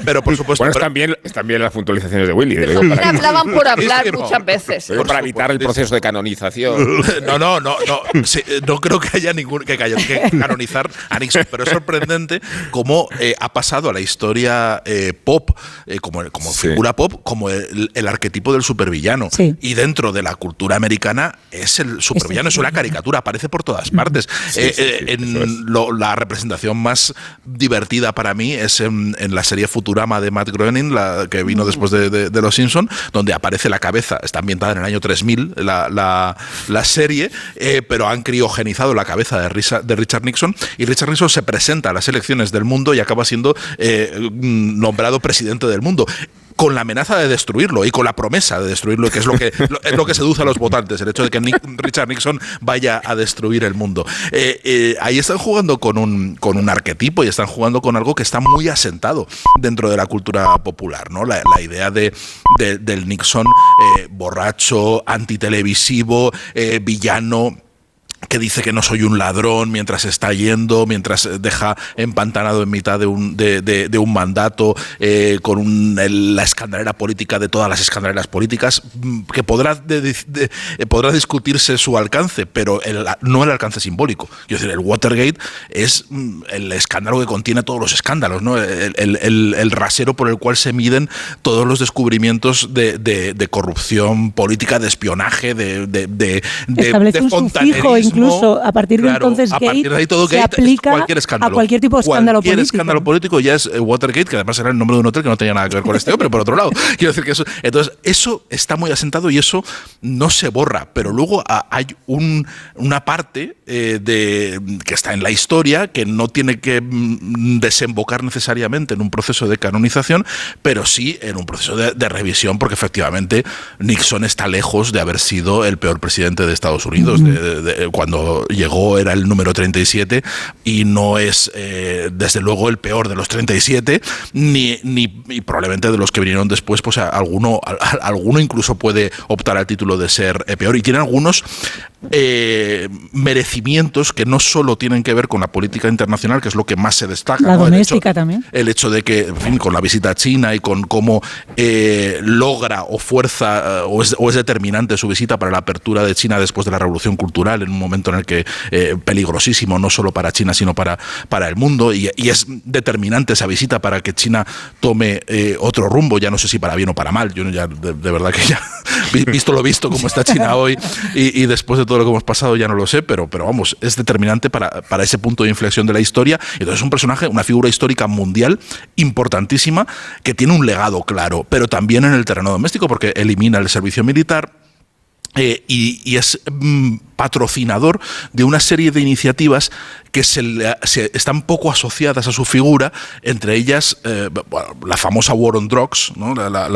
Pero por supuesto. Bueno, pero- están bien, están bien las puntualizaciones de Willy. digo, También para, hablaban por hablar muchas veces. digo, para evitar el proceso de canonización. No, no, no, no. Sí, no creo que haya ningún que, haya que canonizar a Nixon, pero es sorprendente cómo cómo eh, ha pasado a la historia eh, pop, eh, como, como figura pop, como el, el arquetipo del supervillano. Sí. Y dentro de la cultura americana es el supervillano, es una caricatura, aparece por todas partes. Eh, eh, en lo- la representación más divertida para mí es en, en la serie Futurama de Matt Groening, la que vino después de, de- de Los Simpson, donde aparece la cabeza, está ambientada en el año 3000 la, la- la serie, eh, pero han criogenizado la cabeza de, Risa- de Richard Nixon y Richard Nixon se presenta a las elecciones del mundo y acaba siendo eh, nombrado presidente del mundo con la amenaza de destruirlo y con la promesa de destruirlo, que es lo que, lo- es lo que seduce a los votantes, el hecho de que Nick- Richard Nixon vaya a destruir el mundo. Eh, eh, ahí están jugando con un, con un arquetipo y están jugando con algo que está muy asentado dentro de la cultura popular, ¿no? La, la idea de, de- del Nixon eh, borracho, antitelevisivo, villano que dice que no soy un ladrón mientras está yendo, mientras eh, deja empantanado en mitad de un, de, de- de un mandato, eh, con un- el- la escandalera política de todas las escandaleras políticas, mm, que podrá, eh, podrá discutirse su alcance, pero el- no el alcance simbólico. Quiero decir, el Watergate es mm, el escándalo que contiene todos los escándalos, ¿no? el, rasero por el cual se miden todos los descubrimientos de, corrupción política, de espionaje, de, de. Incluso a partir de Claro, entonces a Gate partir de ahí todo se Gate aplica cualquier escándalo. a cualquier tipo de escándalo Cualquier político. escándalo político ya es eh, Watergate, que además era el nombre de un hotel que no tenía nada que ver con este hombre, por otro lado. Quiero decir que eso. Entonces, eso está muy asentado y eso no se borra. Pero luego ah, hay un- una parte eh, de, que está en la historia que no tiene que mm, desembocar necesariamente en un proceso de canonización, pero sí en un proceso de, de revisión, porque efectivamente Nixon está lejos de haber sido el peor presidente de Estados Unidos. De- de- de- cuando llegó era el número 37 y no es, eh, desde luego, el peor de los 37, ni, ni y probablemente de los que vinieron después, pues a- alguno, a- a- alguno incluso puede optar al título de ser eh, peor. Y tiene algunos eh, merecimientos que no solo tienen que ver con la política internacional, que es lo que más se destaca. La ¿no? El hecho- doméstica también. el hecho de que, en fin, con la visita a China y con cómo eh, logra o fuerza o, es, o es determinante su visita para la apertura de China después de la revolución cultural, en un momento en el que eh, peligrosísimo, no solo para China, sino para, para el mundo, y, es determinante esa visita para que China tome eh, otro rumbo, ya no sé si para bien o para mal, yo ya de, verdad que ya, vi- visto lo visto, como está China hoy, y, y después de todo lo que hemos pasado, ya no lo sé, pero, pero vamos, es determinante para, para ese punto de inflexión de la historia. Entonces es un personaje, una figura histórica mundial importantísima, que tiene un legado claro, pero también en el terreno doméstico, porque elimina el servicio militar. Eh, y, es mm, patrocinador de una serie de iniciativas que se, le- están poco asociadas a su figura, entre ellas eh, la famosa War on Drugs, ¿no? la, la-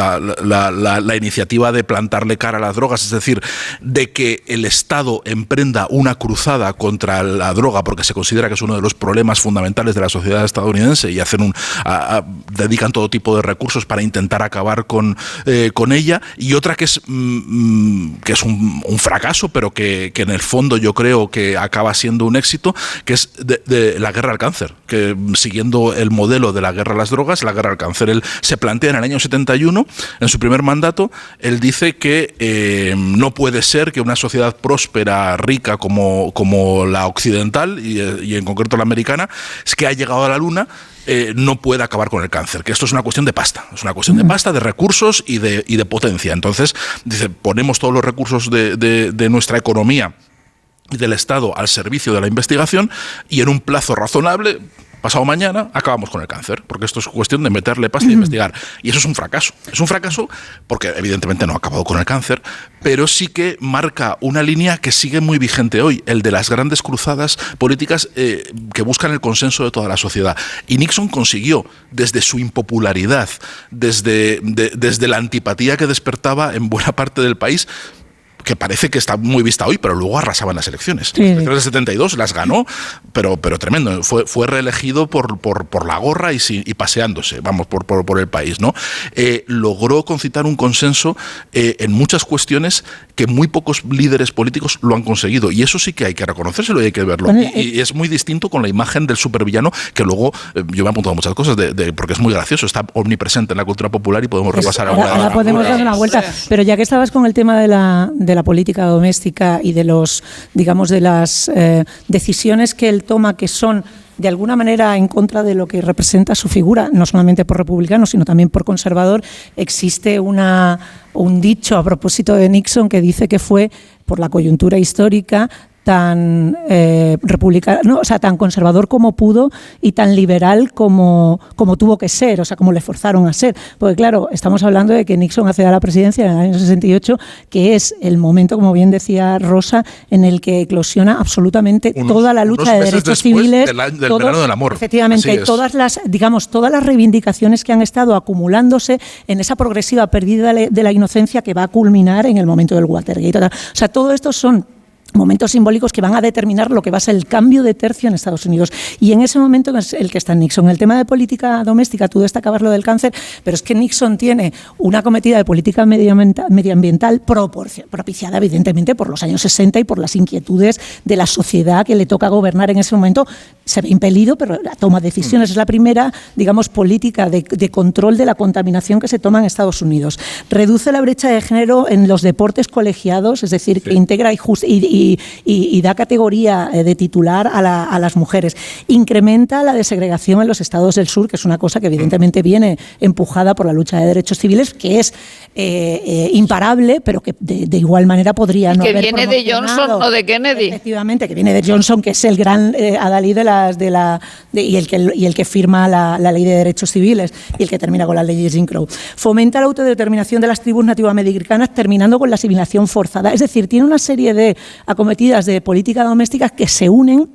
la- iniciativa de plantarle cara a las drogas, es decir, de que el Estado emprenda una cruzada contra la droga, porque se considera que es uno de los problemas fundamentales de la sociedad estadounidense y hacen un, dedican todo tipo de recursos para intentar acabar con, eh, con ella, y otra que es, mm, mm, que es un, un fracaso, pero que, en el fondo yo creo que acaba siendo un éxito, que es de, la guerra al cáncer, que siguiendo el modelo de la guerra a las drogas, la guerra al cáncer, él se plantea en el año 71, en su primer mandato, él dice que eh, no puede ser que una sociedad próspera, rica como, como la occidental y, eh, y en concreto la americana, es que ha llegado a la luna, eh, no puede acabar con el cáncer, que esto es una cuestión de pasta, es una cuestión de pasta, de recursos y de, y de potencia. Entonces, dice, ponemos todos los recursos de, de- de nuestra economía y del Estado al servicio de la investigación y en un plazo razonable, pasado mañana, acabamos con el cáncer, porque esto es cuestión de meterle pasta e investigar. Y eso es un fracaso. Es un fracaso porque evidentemente no ha acabado con el cáncer, pero sí que marca una línea que sigue muy vigente hoy, el de las grandes cruzadas políticas eh, que buscan el consenso de toda la sociedad. Y Nixon consiguió, desde su impopularidad, desde, de- desde la antipatía que despertaba en buena parte del país, que parece que está muy vista hoy, pero luego arrasaban las elecciones. Sí. Las elecciones del 72 las ganó, pero, pero tremendo. Fue, fue reelegido por, por, por la gorra y, y paseándose, vamos, por, por, por el país. ¿no? Eh, logró concitar un consenso eh, en muchas cuestiones que muy pocos líderes políticos lo han conseguido. Y eso sí que hay que reconocérselo y hay que verlo. Bueno, y, y es muy distinto con la imagen del supervillano, que luego eh, yo me he apuntado muchas cosas, de, de- porque es muy gracioso, está omnipresente en la cultura popular y podemos repasar Ahora, alguna- ahora podemos dar una vuelta, pero ya que estabas con el tema de la, de la política doméstica y de los, digamos, de las eh, decisiones que él toma que son de alguna manera en contra de lo que representa su figura, no solamente por republicano, sino también por conservador, existe una, un dicho a propósito de Nixon que dice que fue por la coyuntura histórica tan eh, republicano, o sea, tan conservador como pudo y tan liberal como, como tuvo que ser, o sea, como le forzaron a ser. Porque claro, estamos hablando de que Nixon accede a la presidencia en el año 68, que es el momento, como bien decía Rosa, en el que eclosiona absolutamente Unos- toda la lucha de derechos civiles. del año- del todo- verano del amor. Efectivamente, todas las, digamos, todas las reivindicaciones que han estado acumulándose en esa progresiva pérdida de la inocencia que va a culminar en el momento del Watergate. O sea, todo esto son momentos simbólicos que van a determinar lo que va a ser el cambio de tercio en Estados Unidos. Y en ese momento es el que está Nixon. El tema de política doméstica, tú destacabas lo del cáncer, pero es que Nixon tiene una cometida de política medioambienta- medioambiental propiciada evidentemente por los años 60 y por las inquietudes de la sociedad que le toca gobernar en ese momento. Se ve impelido, pero la toma de decisiones es la primera, digamos, política de, de control de la contaminación que se toma en Estados Unidos. Reduce la brecha de género en los deportes colegiados, es decir, que integra y, jus- y- y- y- y da categoría eh, de titular a, la- a las mujeres. Incrementa la desegregación en los estados del sur, que es una cosa que evidentemente viene empujada por la lucha de derechos civiles, que es eh, eh, imparable, pero que de, de igual manera podría no que haber viene de Johnson o de Kennedy. Efectivamente, que viene de Johnson, que es el gran eh, adalid de las de la de- y el que y el que firma la, la ley de derechos civiles y el que termina con las leyes Jim Crow. Fomenta la autodeterminación de las tribus nativoamericanas, terminando con la asimilación forzada. Es decir, tiene una serie de acometidas de política doméstica que se unen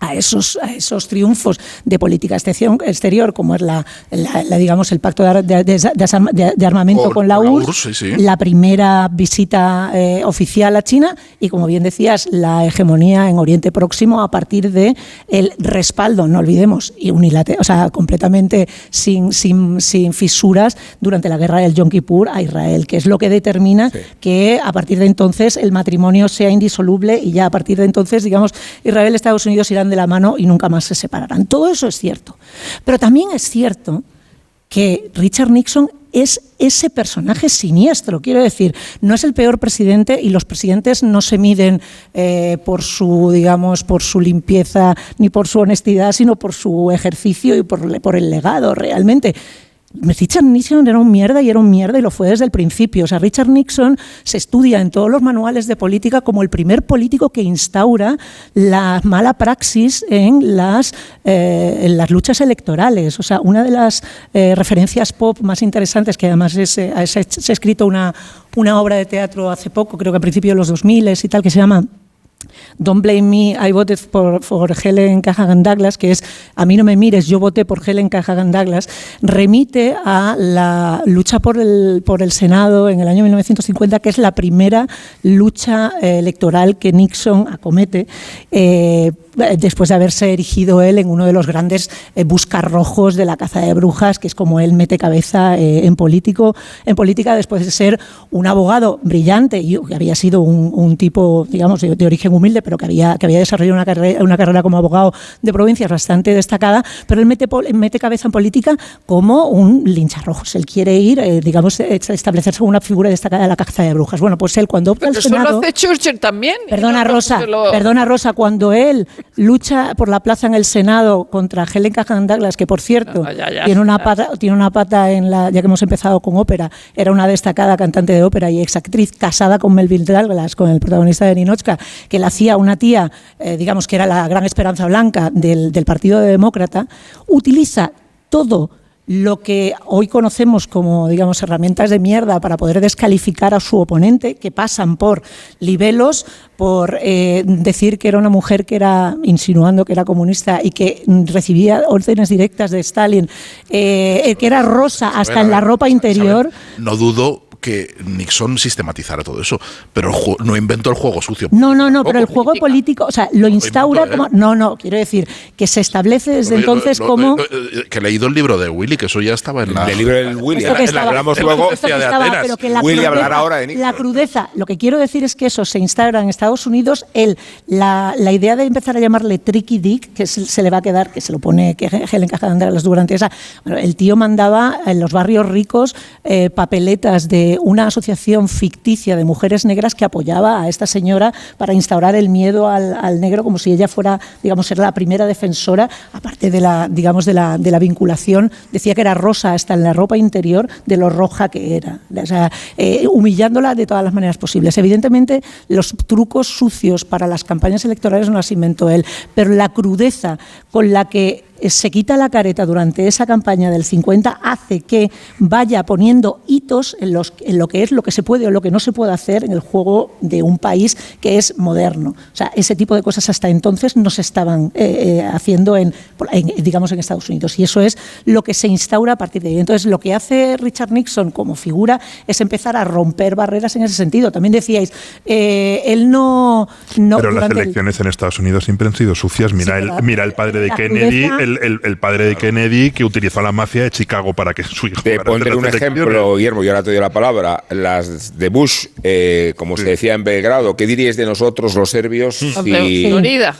a esos, a esos triunfos de política exterior, exterior como es la, la- la, digamos el pacto de, de- de- de- armamento Por- con la con la URSS, URSS, sí, sí. la primera visita eh, oficial a China y, como bien decías, la hegemonía en Oriente Próximo a partir de el respaldo, no olvidemos, y unilateral, o sea, completamente sin, sin, sin fisuras durante la guerra del Yom Kippur a Israel, que es lo que determina que a partir de entonces el matrimonio sea indisoluble y ya a partir de entonces, digamos, Israel Estados Unidos irán de la mano y nunca más se separarán. Todo eso es cierto. Pero también es cierto que Richard Nixon es ese personaje siniestro. Quiero decir, no es el peor presidente y los presidentes no se miden eh, por su, digamos, por su limpieza ni por su honestidad, sino por su ejercicio y por, por el legado realmente. Richard Nixon era un mierda y era un mierda y lo fue desde el principio. O sea, Richard Nixon se estudia en todos los manuales de política como el primer político que instaura la mala praxis en las, eh, las luchas electorales. O sea, una de las eh, referencias pop más interesantes, que además es, eh, se, se ha escrito una, una obra de teatro hace poco, creo que a principios de los 2000 y tal, que se llama Don't blame me, I voted for, Helen Cahagan Douglas, que es A mí no me mires, yo voté por Helen Cahagan Douglas, remite a la lucha por el, por el Senado en el año 1950, que es la primera lucha eh, electoral que Nixon acomete. eh, después de haberse erigido él en uno de los grandes eh, buscarrojos de la caza de brujas, que es como él mete cabeza eh, en, político, en política después de ser un abogado brillante y que había sido un, un tipo, digamos, de, de origen humilde, pero que había, que había desarrollado una carrera, una carrera como abogado de provincias bastante destacada, pero él mete, pol- mete cabeza en política como un lincharrojos. Él quiere ir, eh, digamos, eh, establecerse como una figura destacada de la caza de brujas. Bueno, pues él cuando opta al eso lo Senado... hace Churchill también. Perdona, no- Rosa, lo- perdona, Rosa, cuando él lucha por la plaza en el Senado contra Helen Cahan Douglas, que por cierto Ah, ya, ya, tiene, una ya. pata, tiene una pata en la, ya que hemos empezado con ópera, era una destacada cantante de ópera y exactriz casada con Melville Douglas, con el protagonista de Ninochka, que la hacía una tía, eh, digamos que era la gran esperanza blanca del, del Partido Demócrata, utiliza todo lo que hoy conocemos como, digamos, herramientas de mierda para poder descalificar a su oponente, que pasan por libelos, por eh, decir que era una mujer que era, insinuando que era comunista y que recibía órdenes directas de Stalin, eh, que era rosa hasta ver, en la ropa ver, interior. No dudo que Nixon sistematizara todo eso, pero el no inventó el juego sucio. No, no, no, pero el juego político, o sea, lo instaura inventó, ¿eh? como. No, no, quiero decir que se establece desde Lo- lo- entonces lo- como. lo- que he leído el libro de Willy, que eso ya estaba en la. El libro del Willy, Esto que la- estaba- hablamos luego. de estaba, Atenas. pero que la Willy crudeza- hablará ahora de Nixon. La crudeza, lo que quiero decir es que eso se instaura en Estados Unidos. El, la, la idea de empezar a llamarle Tricky Dick, que se, se le va a quedar, que se lo pone que Helen Cajadandaras durante esa. Bueno, el tío mandaba en los barrios ricos eh, papeletas de una asociación ficticia de mujeres negras que apoyaba a esta señora para instaurar el miedo al, negro como si ella fuera, digamos, ser la primera defensora, aparte de la, digamos, de la, de la vinculación. Decía que era rosa hasta en la ropa interior de lo roja que era. O sea, eh, humillándola de todas las maneras posibles. Evidentemente, los trucos sucios para las campañas electorales no las inventó él, pero la crudeza con la que se quita la careta durante esa campaña del 50 hace que vaya poniendo hitos en, los, en lo que es lo que se puede o lo que no se puede hacer en el juego de un país que es moderno. O sea, ese tipo de cosas hasta entonces no se estaban eh, eh, haciendo en, en, digamos, en Estados Unidos. Y eso es lo que se instaura a partir de ahí. Entonces, lo que hace Richard Nixon como figura es empezar a romper barreras en ese sentido. También decíais, eh, él no... no Pero las el- elecciones en Estados Unidos siempre han sido sucias. Mira, Sí, el, mira el padre de Kennedy, crudeza- el, el- el padre de Kennedy que utilizó a la mafia de Chicago para que su hijo Te pondré un ejemplo, Guillermo, y ahora te doy la palabra. Las de Bush, eh, como se decía en Belgrado, ¿qué diríais de nosotros los serbios si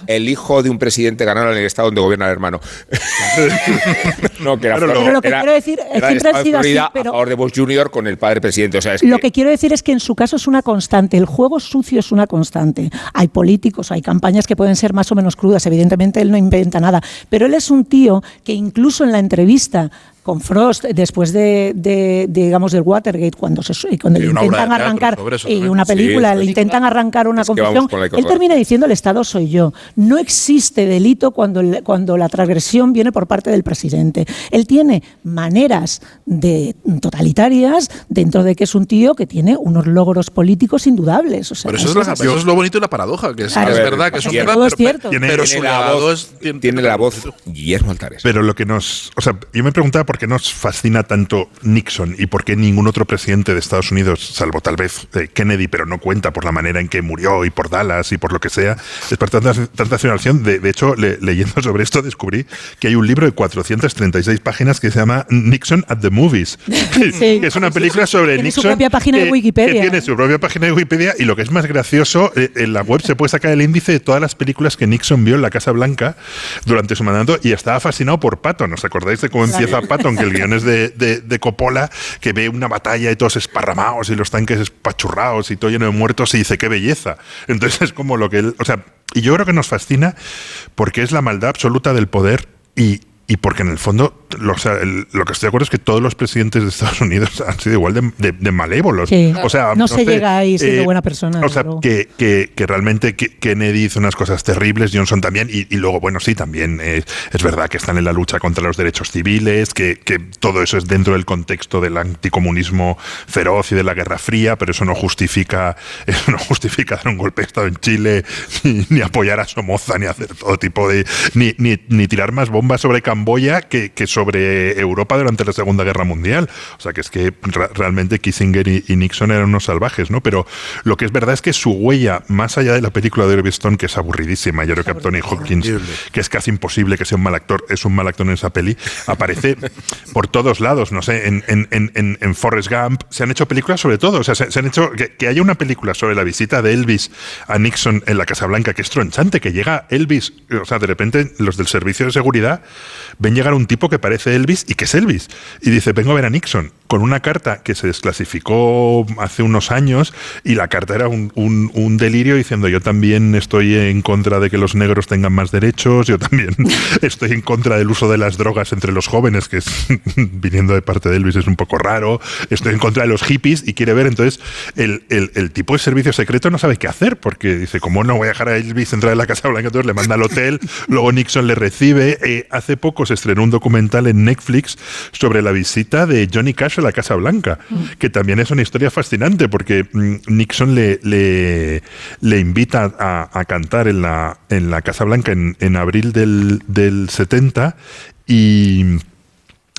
el hijo de un presidente ganara en el estado donde gobierna el hermano? no, que era, Pero lo que era- quiero decir, era el siempre ha sido así, pero- a favor de Bush Jr. con el padre presidente. O sea, es Lo que- que quiero decir es que en su caso es una constante. El juego sucio es una constante. Hay políticos, hay campañas que pueden ser más o menos crudas. Evidentemente él no inventa nada. Pero él es un tío que incluso en la entrevista con Frost después de, de- de, digamos del Watergate cuando se cuando le intentan arrancar y una película sí, le intentan arrancar una Es que confesión con él termina diciendo el Estado soy yo no existe delito cuando cuando la transgresión viene por parte del presidente él tiene maneras de totalitarias dentro de que es un tío que tiene unos logros políticos indudables o sea, Pero eso es, eso la- es así. eso es lo bonito y la paradoja, que es, Claro. es A ver, verdad que es un Guillermo, gran, todo es pero- cierto. Tiene- pero tiene su la voz, es- tiene- tiene la voz Guillermo Altares. Pero lo que nos. O sea, yo me preguntaba por qué nos fascina tanto Nixon y por qué ningún otro presidente de Estados Unidos, salvo tal vez eh, Kennedy, pero no cuenta por la manera en que murió y por Dallas y por lo que sea, es para tanta, tanta. De, de hecho, le- leyendo sobre esto, descubrí que hay un libro de 436 páginas que se llama Nixon at the Movies. Sí. que es una película sobre Tiene su Nixon. propia página de Wikipedia. que tiene su propia página de Wikipedia y lo que es más gracioso, eh, en la web se puede sacar el índice de todas las películas que Nixon vio en la Casa Blanca durante su mandato y estaba fascinado por Patton. ¿Os acordáis de cómo empieza Patton? Que el guion es de, de- de Coppola, que ve una batalla y todos esparramados y los tanques espachurrados y todo lleno de muertos y dice, qué belleza. Entonces es como lo que él... O sea, y yo creo que nos fascina porque es la maldad absoluta del poder y... Y porque en el fondo, lo, o sea, el- lo que estoy de acuerdo es que todos los presidentes de Estados Unidos han sido igual de, de- de malévolos. Sí. O sea, No se sé, eh, llega ahí siendo buena persona, O sea, que, que, que realmente Kennedy hizo unas cosas terribles, Johnson también, y, y luego, bueno, sí, también eh, es verdad que están en la lucha contra los derechos civiles, que, que todo eso es dentro del contexto del anticomunismo feroz y de la Guerra Fría, pero eso no justifica, eso no justifica dar un golpe de Estado en Chile, ni, ni apoyar a Somoza, ni hacer todo tipo de. ni, ni, ni tirar más bombas sobre Camboya que, que sobre Europa durante la Segunda Guerra Mundial. O sea que es que realmente Kissinger y, y Nixon eran unos salvajes, ¿no? Pero lo que es verdad es que su huella, más allá de la película de Oliver Stone, que es aburridísima, yo creo que Anthony Hopkins, que es casi imposible que sea un mal actor, es un mal actor en esa peli, aparece por todos lados, no sé, en, en, en, en, en Forrest Gump, se han hecho películas sobre todo, o sea, se, se han hecho, que, que haya una película sobre la visita de Elvis a Nixon en la Casa Blanca, que es tronchante, que llega Elvis, o sea, de repente los del servicio de seguridad ven llegar un tipo que parece Elvis y que es Elvis, y dice, vengo a ver a Nixon, con una carta que se desclasificó hace unos años, y la carta era un, un- delirio diciendo, yo también estoy en contra de que los negros tengan más derechos, yo también estoy en contra del uso de las drogas entre los jóvenes, que viniendo de parte de Elvis es un poco raro, estoy en contra de los hippies y quiere ver, entonces el, el- tipo de servicio secreto no sabe qué hacer, porque dice, ¿cómo no voy a dejar a Elvis entrar en la Casa Blanca? Entonces le manda al hotel, luego Nixon le recibe. Eh, hace poco se estrenó un documental en Netflix sobre la visita de Johnny Cash a la Casa Blanca, que también es una historia fascinante, porque mm, Nixon le, le, le invita a, a cantar en la, en la Casa Blanca en, en abril del, del 70 y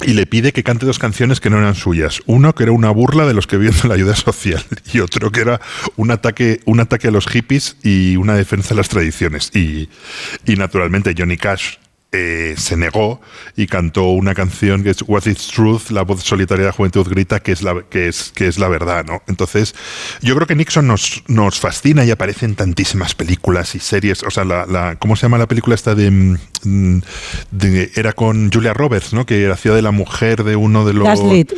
y le pide que cante dos canciones que no eran suyas. Uno que era una burla de los que viven de la ayuda social y otro que era un ataque, un ataque a los hippies y una defensa de las tradiciones. Y, y naturalmente Johnny Cash eh, se negó y cantó una canción que es What is Truth, la voz solitaria de la juventud grita, que es la, que es, que es la verdad, ¿no? Entonces, yo creo que Nixon nos, nos fascina y aparece en tantísimas películas y series. O sea, la, la- ¿cómo se llama la película esta de, mm, de- Era con Julia Roberts, ¿no? Que hacía de la mujer de uno de los.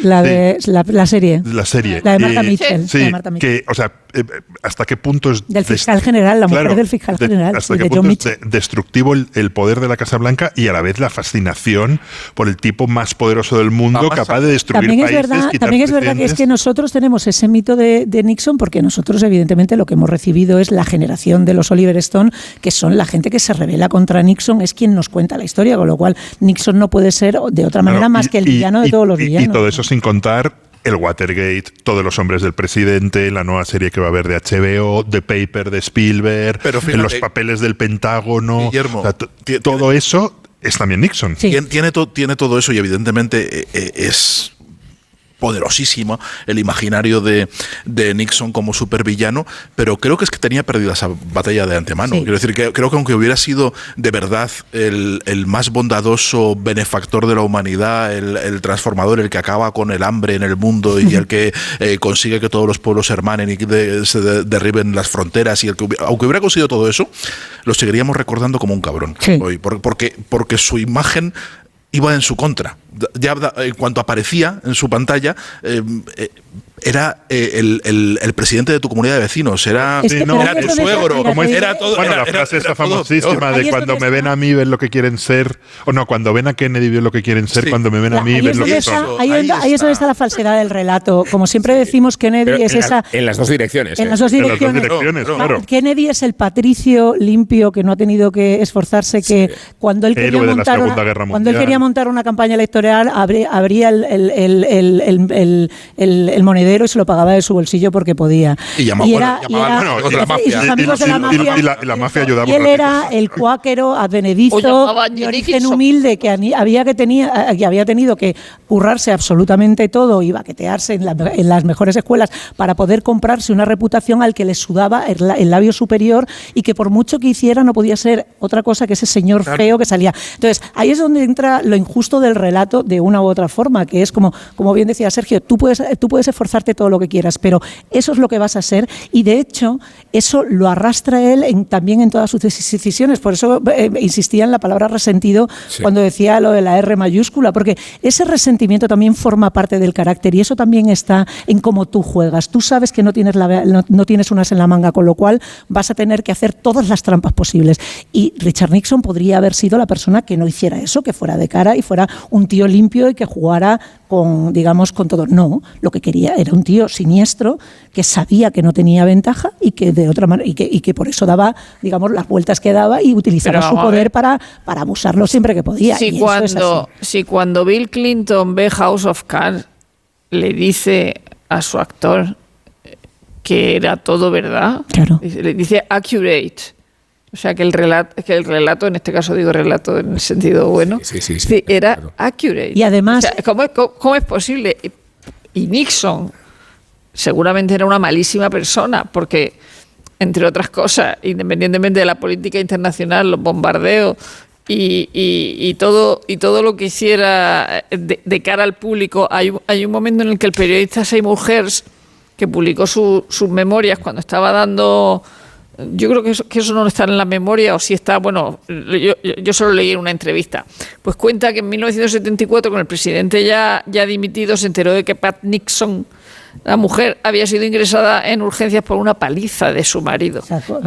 La, de, la, la serie. la serie. La de Marta Mitchell, Sí, la de Marta Mitchell. que, o sea, eh, ¿hasta qué punto es. Del fiscal general, la mujer Claro, del fiscal general, Hasta qué de punto es de- destructivo el, el poder de la Casa Blanca y a la vez la fascinación por el tipo más poderoso del mundo, capaz de destruir También es países. verdad, quitar también es verdad que es que nosotros tenemos ese mito de, de Nixon porque nosotros evidentemente lo que hemos recibido es la generación de los Oliver Stone, que son la gente que se revela contra Nixon, es quien nos cuenta la historia, con lo cual Nixon no puede ser de otra manera más y- que el y- villano de todos los y- villanos. Y todo eso sin contar el Watergate, todos los hombres del presidente, la nueva serie que va a haber de HBO, The Paper de Spielberg, Pero fíjate, los papeles del Pentágono, Guillermo, o sea, to- todo eso es también Nixon. Tien- Tiene, to- tiene todo eso y evidentemente eh, eh, es poderosísimo el imaginario de, de Nixon como supervillano, pero creo que es que tenía perdida esa batalla de antemano. Sí. Quiero decir que creo que aunque hubiera sido de verdad el, el más bondadoso benefactor de la humanidad, el, el transformador, el que acaba con el hambre en el mundo y el que eh, consigue que todos los pueblos se hermanen y de- se de- derriben las fronteras, y el que hubi- aunque hubiera conseguido todo eso, lo seguiríamos recordando como un cabrón hoy, por- porque, porque su imagen iba en su contra. Ya en cuanto aparecía en su pantalla, eh, eh, era eh, el, el- el presidente de tu comunidad de vecinos, era, Es que- era tu suegro, como era todo. Bueno, era- la frase era esa famosísima de cuando me ven a mí ven lo que quieren ser, o no, cuando ven a Kennedy ven lo que quieren ser, Sí. cuando me ven a mí ahí, ven lo que está, son. ahí, Ahí ahí es donde está la falsedad del relato. Como siempre decimos, Kennedy Pero es en, esa... la- en las dos direcciones. En ¿eh? las dos En las dos direcciones. direcciones, No, no. claro. Kennedy es el patricio limpio que no ha tenido que esforzarse, que cuando él quería montar una, cuando él quería montar una campaña electoral, abría, el, el- el- el- monedero y se lo pagaba de su bolsillo porque podía. Y llamaba- era- bueno, llamaba- era- bueno, de la mafia. y sus amigos de la mafia. y la- y la mafia ayudaba Y él era el cuáquero advenedizo de origen humilde que había que, tenía, que había tenido que currarse absolutamente todo y baquetearse en, la- en las mejores escuelas para poder comprarse una reputación al que le sudaba el, el labio superior y que por mucho que hiciera no podía ser otra cosa que ese señor feo que salía. Entonces, ahí es donde entra lo injusto del relato de una u otra forma, que es como, como bien decía Sergio, tú puedes, tú puedes todo lo que quieras, pero eso es lo que vas a ser y de hecho eso lo arrastra él en- también en todas sus decisiones. Por eso eh, insistía en la palabra resentido Sí. cuando decía lo de la R mayúscula, porque ese resentimiento también forma parte del carácter y eso también está en cómo tú juegas. Tú sabes que no tienes, la, no, no tienes unas en la manga, con lo cual vas a tener que hacer todas las trampas posibles. Y Richard Nixon podría haber sido la persona que no hiciera eso, que fuera de cara y fuera un tío limpio y que jugara con, digamos, con todo. No, lo que quería era un tío siniestro que sabía que no tenía ventaja y que de otra manera y que, y que por eso daba, digamos, las vueltas que daba y utilizaba Pero su poder para, para abusarlo siempre que podía. Si cuando, si cuando Bill Clinton ve House of Cards, le dice a su actor que era todo verdad, Claro. le dice accurate. O sea, que el, relato, que el relato, en este caso digo relato en el sentido bueno, Sí, sí, sí, era claro. accurate. Y además- O sea, ¿cómo, es- cómo- cómo es posible? Y Nixon seguramente era una malísima persona, porque, entre otras cosas, independientemente de la política internacional, los bombardeos y, todo, y todo lo que hiciera eh, de, cara al público, hay, un- hay un momento en el que el periodista Seymour Hersh, que publicó su- sus memorias cuando estaba dando... Yo creo que eso, que eso no está en la memoria, o si está, bueno, yo, yo- solo leí en una entrevista. Pues cuenta que en 1974, con el presidente ya, ya dimitido, se enteró de que Pat Nixon, la mujer, había sido ingresada en urgencias por una paliza de su marido.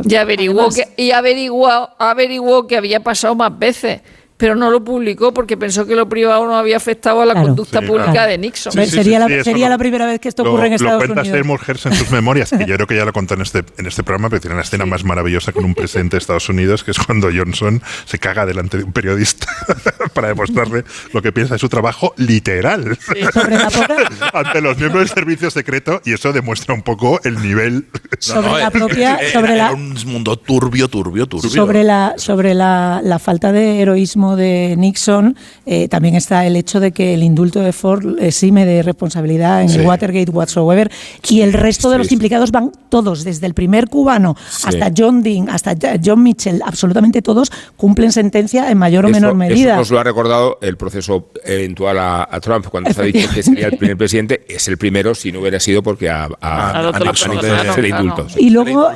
Y averiguó, que, y averiguó, averiguó que había pasado más veces, pero no lo publicó porque pensó que lo privado no había afectado a la Claro. conducta Sí, pública claro. de Nixon. Hombre, sí, sería sí, la, sí, sería lo- la primera vez que esto Lo, ocurre en lo Estados cuenta Unidos. Seymour Hersh en sus memorias, que yo creo que ya lo contó en este, en este programa, pero tiene una escena más maravillosa con un presidente de Estados Unidos, que es cuando Johnson se caga delante de un periodista para demostrarle lo que piensa de su trabajo literal Sobre ante los miembros del servicio secreto, y eso demuestra un poco el nivel. Sobre la eh, propia- eh, sobre era la- un mundo turbio, turbio, turbio. sobre la sobre la, la falta de heroísmo gobierno de Nixon eh, también está el hecho de que el indulto de Ford exime de responsabilidad en el Watergate whatsoever y el resto de los implicados van todos, desde el primer cubano hasta John Dean, hasta John Mitchell, absolutamente todos cumplen sentencia en mayor o menor medida. Eso nos lo ha recordado el proceso eventual a, Trump cuando se ha dicho que sería el primer presidente. Es el primero si no hubiera sido porque a, a, a, indulto. Y luego,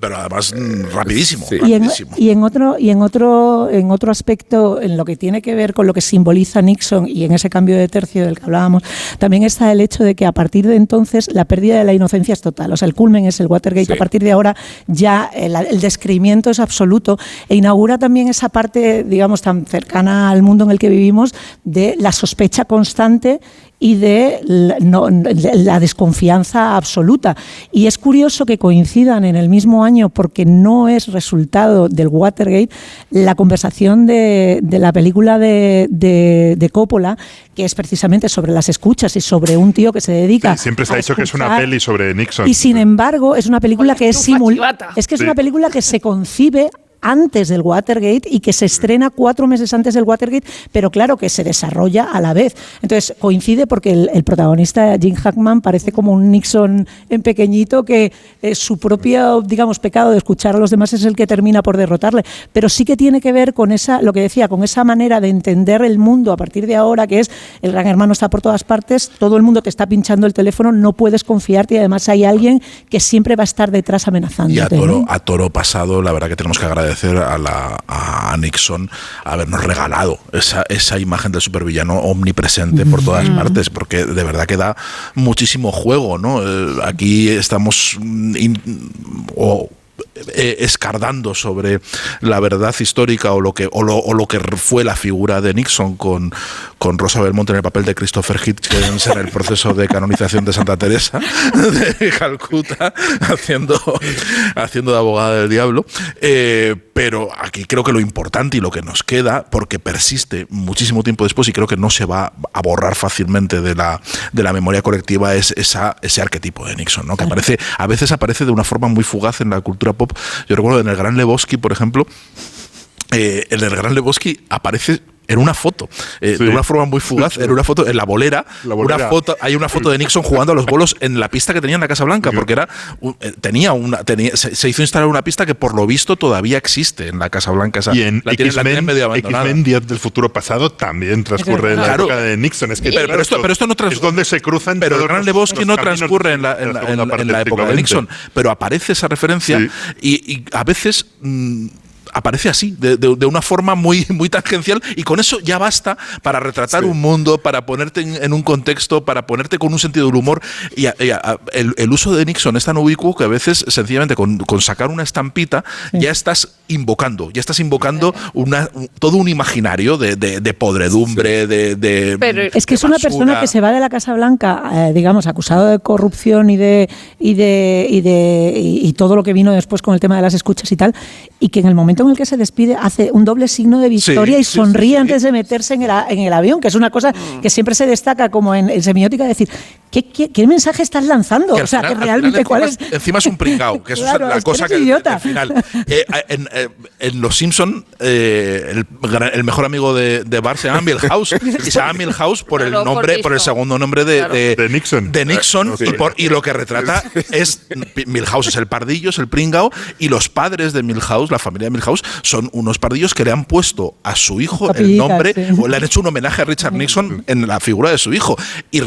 pero además mm, rapidísimo. Y, en, y, en, otro y en otro en otro aspecto, en lo que tiene que ver con lo que simboliza Nixon y en ese cambio de tercio del que hablábamos, también está el hecho de que a partir de entonces la pérdida de la inocencia es total. O sea, el culmen es el Watergate. A partir de ahora ya el, el descreimiento es absoluto e inaugura también esa parte, digamos, tan cercana al mundo en el que vivimos de la sospecha constante y de la, desconfianza absoluta. Y es curioso que coincidan en el mismo año, porque no es resultado del Watergate, la conversación de, la película de, de, Coppola, que es precisamente sobre las escuchas y sobre un tío que se dedica. siempre se ha dicho que es una peli sobre Nixon. Y sin embargo, es una película que es simulada. Es que es una película que se concibe antes del Watergate y que se estrena cuatro meses antes del Watergate, pero claro que se desarrolla a la vez. Entonces coincide porque el, protagonista, Jim Hackman, parece como un Nixon en pequeñito que eh, su propio, digamos, pecado de escuchar a los demás es el que termina por derrotarle. Pero sí que tiene que ver con esa, lo que decía, con esa manera de entender el mundo a partir de ahora, que es el gran hermano está por todas partes, todo el mundo te está pinchando el teléfono, no puedes confiarte y además hay alguien que siempre va a estar detrás amenazando. Y a toro, a toro pasado, la verdad que tenemos que agradecer a, la, a Nixon habernos regalado esa, esa imagen del supervillano omnipresente por todas partes, porque de verdad que da muchísimo juego, ¿no? Eh, aquí estamos mm, o eh, escardando sobre la verdad histórica o lo que o lo, que fue la figura de Nixon con, con Rosa Belmont en el papel de Christopher Hitchens en el proceso de canonización de Santa Teresa de Calcuta haciendo, haciendo de abogada del diablo. Eh, pero aquí creo que lo importante y lo que nos queda, porque persiste muchísimo tiempo después y creo que no se va a borrar fácilmente de la, de la memoria colectiva, es esa, ese arquetipo de Nixon, ¿no? que aparece, a veces aparece de una forma muy fugaz en la cultura pop. Yo recuerdo en el Gran Lebowski, por ejemplo, eh, en el Gran Lebowski aparece en una foto, eh, de una forma muy fugaz, en una foto, en la bolera, Una foto, hay una foto de Nixon jugando a los bolos en la pista que tenía en la Casa Blanca, porque era eh, tenía una tenía, se, hizo instalar una pista que por lo visto todavía existe en la Casa Blanca. y en X-Men Días del Futuro Pasado también transcurre en la época de Nixon. Es que, pero, esto, pero esto no transcurre. Es donde se cruzan. Pero el Gran Lebowski no transcurre en la, en, la época de Nixon. Pero aparece esa referencia y, a veces. Mm, aparece así, de, de, una forma muy, muy tangencial, y con eso ya basta para retratar un mundo, para ponerte en, un contexto, para ponerte con un sentido del humor. Y, el, uso de Nixon es tan ubicuo que a veces, sencillamente, con, con sacar una estampita, ya estás invocando, ya estás invocando una, todo un imaginario de, de podredumbre, de, Pero Es que es una persona que se va de la Casa Blanca, eh, digamos, acusado de corrupción y de, y de, y de y todo lo que vino después con el tema de las escuchas y tal, y que en el momento en el que se despide hace un doble signo de victoria y sonríe antes de meterse en el, en el, avión, que es una cosa mm. que siempre se destaca como en, en semiótica, decir, ¿qué, qué, mensaje estás lanzando? o sea, que realmente cuál es... Encima es un pringao, que es la cosa que, al final... Eh, en, eh, en, Los Simpson eh, el, el, mejor amigo de, de Bart se llama Milhouse, y se llama Milhouse por el nombre, por, el segundo nombre de, de, Nixon. De Nixon, y, por, y lo que retrata es... Milhouse es el pardillo, es el pringao, y los padres de Milhouse, la familia de Milhouse, son unos pardillos que le han puesto a su hijo el nombre, o le han hecho un homenaje a Richard Nixon en la figura de su hijo, y, y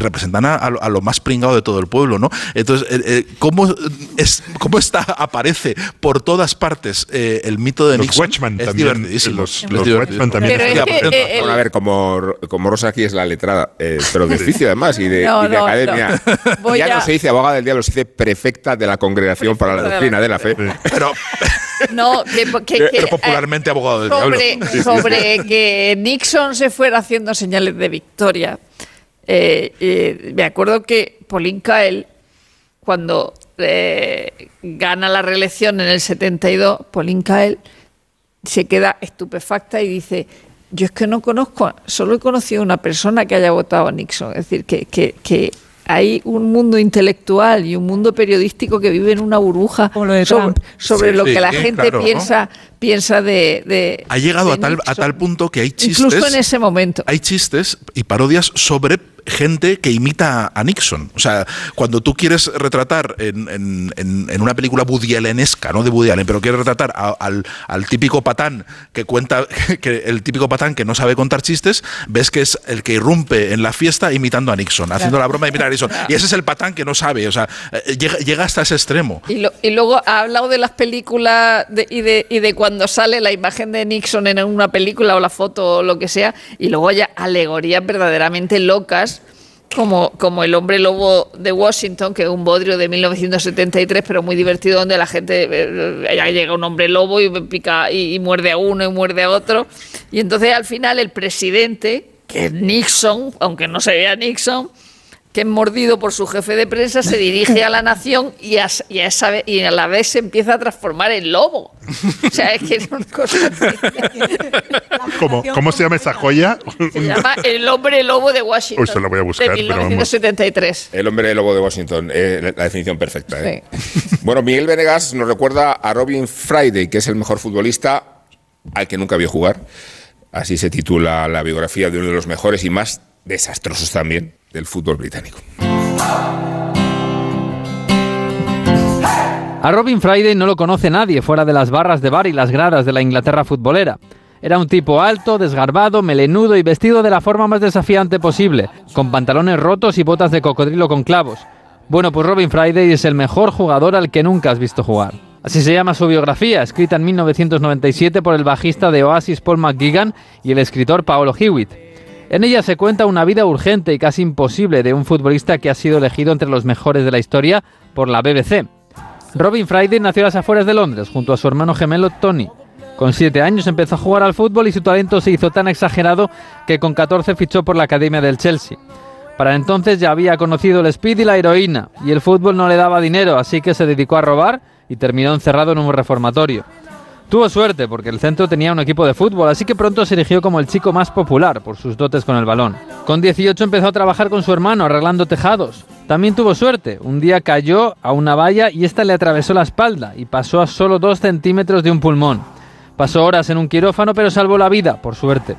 representan a, lo más pringado de todo el pueblo, ¿no? Entonces, eh, eh, ¿cómo, es, ¿cómo está, aparece por todas partes eh, el mito de los Nixon? Watchmen también, Los, Watchmen también. bueno, a ver, como, como Rosa aquí es la letrada, pero de oficio además y de, academia. ya no se dice abogada del diablo, se dice prefecta de la Congregación para la Doctrina de la Fe. Pero no, que, popularmente abogado del sobre, diablo. Sobre que Nixon se fuera haciendo señales de victoria. Eh, eh, me acuerdo que Pauline Kael, cuando eh, gana la reelección en el 72, Pauline Kael se queda estupefacta y dice, yo es que no conozco, solo he conocido una persona que haya votado a Nixon. Es decir, que, que, hay un mundo intelectual y un mundo periodístico que vive en una burbuja sobre, sobre Sí, lo que la sí, gente claro, ¿no? piensa piensa de, de- Ha llegado de a tal, a tal punto que hay chistes. Incluso en ese momento. Hay chistes y parodias sobre gente que imita a Nixon. O sea, cuando tú quieres retratar en, en- en- en una película Woody Allenesca, no de Woody Allen, pero quieres retratar a- al, al típico patán que cuenta, que el típico patán que no sabe contar chistes, ves que es el que irrumpe en la fiesta imitando a Nixon, haciendo la broma de imitar a Nixon. Y ese es el patán que no sabe. O sea, eh, llega, llega hasta ese extremo. Y, lo- y luego ha hablado de las películas de- y, de, y de cuando sale la imagen de Nixon en una película o la foto o lo que sea, y luego ya alegorías verdaderamente locas. Como, como el hombre lobo de Washington, que es un bodrio de 1973, pero muy divertido, donde la gente eh, ya llega un hombre lobo y pica y muerde a uno y muerde a otro. Y entonces al final el presidente, que es Nixon, aunque no se vea Nixon, que es mordido por su jefe de prensa, se dirige a la nación y a, y a esa ve- y a la vez se empieza a transformar en lobo. O sea, es que es una cosa ¿Cómo, ¿Cómo se llama esa joya? se llama El hombre lobo de Washington. Uy, se lo voy a buscar, De pero vamos. 1973. El hombre lobo de Washington, eh, la- la definición perfecta. ¿eh? Bueno, Miguel Venegas nos recuerda a Robin Friday, que es el mejor futbolista al que nunca vio jugar. Así se titula la biografía de uno de los mejores y más desastrosos también del fútbol británico. A Robin Friday no lo conoce nadie fuera de las barras de bar y las gradas de la Inglaterra futbolera. Era un tipo alto, desgarbado, melenudo y vestido de la forma más desafiante posible, con pantalones rotos y botas de cocodrilo con clavos. Bueno, pues Robin Friday es el mejor jugador al que nunca has visto jugar. Así se llama su biografía, escrita en 1997 por el bajista de Oasis Paul McGuigan y el escritor Paolo Hewitt. En ella se cuenta una vida urgente y casi imposible de un futbolista que ha sido elegido entre los mejores de la historia por la BBC. Robin Friday nació a las afueras de Londres junto a su hermano gemelo Tony. Con siete años empezó a jugar al fútbol y su talento se hizo tan exagerado que con 14 fichó por la academia del Chelsea. Para entonces ya había conocido el speed y la heroína, y el fútbol no le daba dinero, así que se dedicó a robar y terminó encerrado en un reformatorio. Tuvo suerte porque el centro tenía un equipo de fútbol, así que pronto se erigió como el chico más popular por sus dotes con el balón. Con 18 empezó a trabajar con su hermano arreglando tejados. También tuvo suerte, un día cayó a una valla y esta le atravesó la espalda y pasó a solo 2 centímetros de un pulmón. Pasó horas en un quirófano pero salvó la vida, por suerte.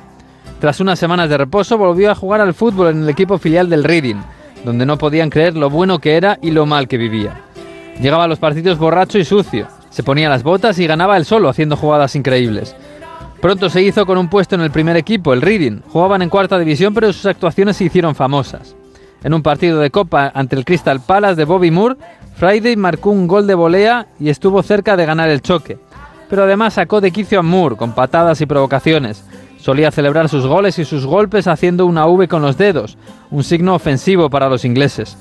Tras unas semanas de reposo volvió a jugar al fútbol en el equipo filial del Reading, donde no podían creer lo bueno que era y lo mal que vivía. Llegaba a los partidos borracho y sucio, se ponía las botas y ganaba él solo haciendo jugadas increíbles. Pronto se hizo con un puesto en el primer equipo, el Reading. Jugaban en cuarta división, pero sus actuaciones se hicieron famosas. En un partido de copa ante el Crystal Palace de Bobby Moore, Friday marcó un gol de volea y estuvo cerca de ganar el choque. Pero además sacó de quicio a Moore con patadas y provocaciones. Solía celebrar sus goles y sus golpes haciendo una V con los dedos, un signo ofensivo para los ingleses.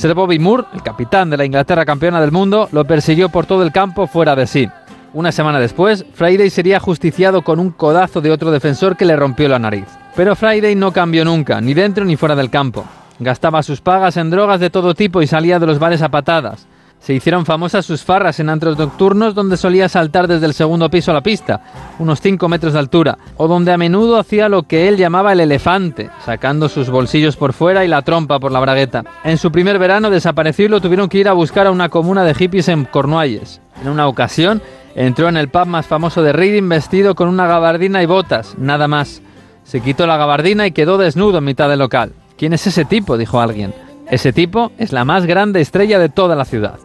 Sir Bobby Moore, el capitán de la Inglaterra campeona del mundo, lo persiguió por todo el campo fuera de sí. Una semana después, Friday sería justiciado con un codazo de otro defensor que le rompió la nariz. Pero Friday no cambió nunca, ni dentro ni fuera del campo. Gastaba sus pagas en drogas de todo tipo y salía de los bares a patadas. Se hicieron famosas sus farras en antros nocturnos donde solía saltar desde el segundo piso a la pista, unos 5 metros de altura, o donde a menudo hacía lo que él llamaba el elefante, sacando sus bolsillos por fuera y la trompa por la bragueta. En su primer verano desapareció y lo tuvieron que ir a buscar a una comuna de hippies en Cornualles. En una ocasión, entró en el pub más famoso de Reading vestido con una gabardina y botas, nada más. Se quitó la gabardina y quedó desnudo en mitad del local. ¿Quién es ese tipo? dijo alguien. Ese tipo es la más grande estrella de toda la ciudad.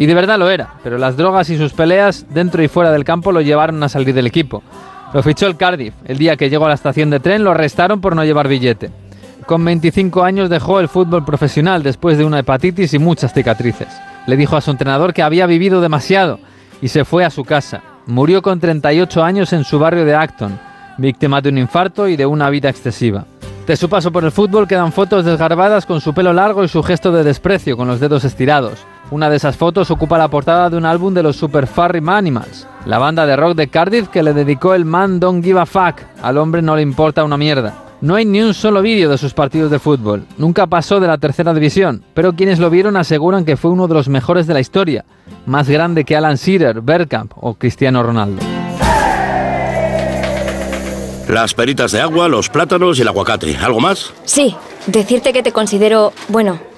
Y de verdad lo era, pero las drogas y sus peleas dentro y fuera del campo lo llevaron a salir del equipo. Lo fichó el Cardiff. El día que llegó a la estación de tren lo arrestaron por no llevar billete. Con 25 años dejó el fútbol profesional después de una hepatitis y muchas cicatrices. Le dijo a su entrenador que había vivido demasiado y se fue a su casa. Murió con 38 años en su barrio de Acton, víctima de un infarto y de una vida excesiva. De su paso por el fútbol quedan fotos desgarbadas con su pelo largo y su gesto de desprecio con los dedos estirados. Una de esas fotos ocupa la portada de un álbum de los Super Furry Animals, la banda de rock de Cardiff que le dedicó el Man Don't Give a Fuck, al hombre no le importa una mierda. No hay ni un solo vídeo de sus partidos de fútbol, nunca pasó de la tercera división, pero quienes lo vieron aseguran que fue uno de los mejores de la historia, más grande que Alan Shearer, Bergkamp o Cristiano Ronaldo. Las peritas de agua, los plátanos y el aguacate. ¿Algo más? Sí, decirte que te considero, bueno,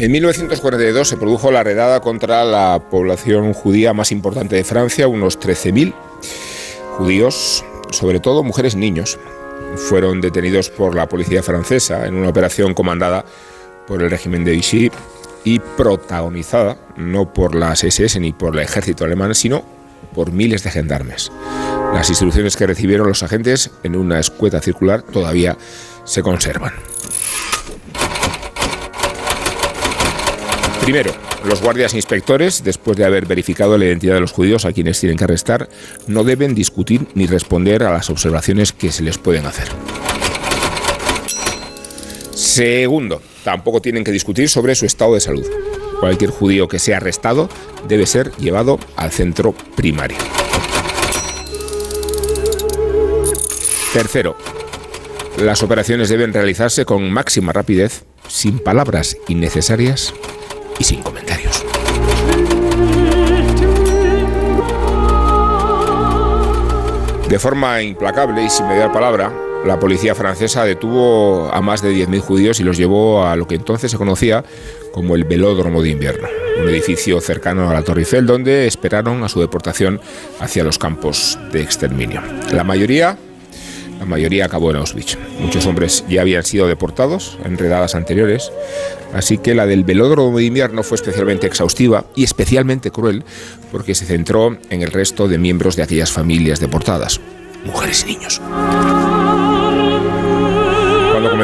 En 1942 se produjo la redada contra la población judía más importante de Francia, unos 13.000 judíos, sobre todo mujeres y niños. Fueron detenidos por la policía francesa en una operación comandada por el régimen de Vichy y protagonizada no por las SS ni por el ejército alemán, sino por miles de gendarmes. Las instrucciones que recibieron los agentes en una escueta circular todavía se conservan. Primero, los guardias inspectores, después de haber verificado la identidad de los judíos a quienes tienen que arrestar, no deben discutir ni responder a las observaciones que se les pueden hacer. Segundo, tampoco tienen que discutir sobre su estado de salud. Cualquier judío que sea arrestado debe ser llevado al centro primario. Tercero, las operaciones deben realizarse con máxima rapidez, sin palabras innecesarias y sin comentarios. De forma implacable y sin mediar palabra, la policía francesa detuvo a más de 10.000 judíos y los llevó a lo que entonces se conocía como el Velódromo de Invierno, un edificio cercano a la Torre Eiffel donde esperaron a su deportación hacia los campos de exterminio. La mayoría la mayoría acabó en Auschwitz. Muchos hombres ya habían sido deportados en redadas anteriores, así que la del velódromo de invierno fue especialmente exhaustiva y especialmente cruel porque se centró en el resto de miembros de aquellas familias deportadas, mujeres y niños.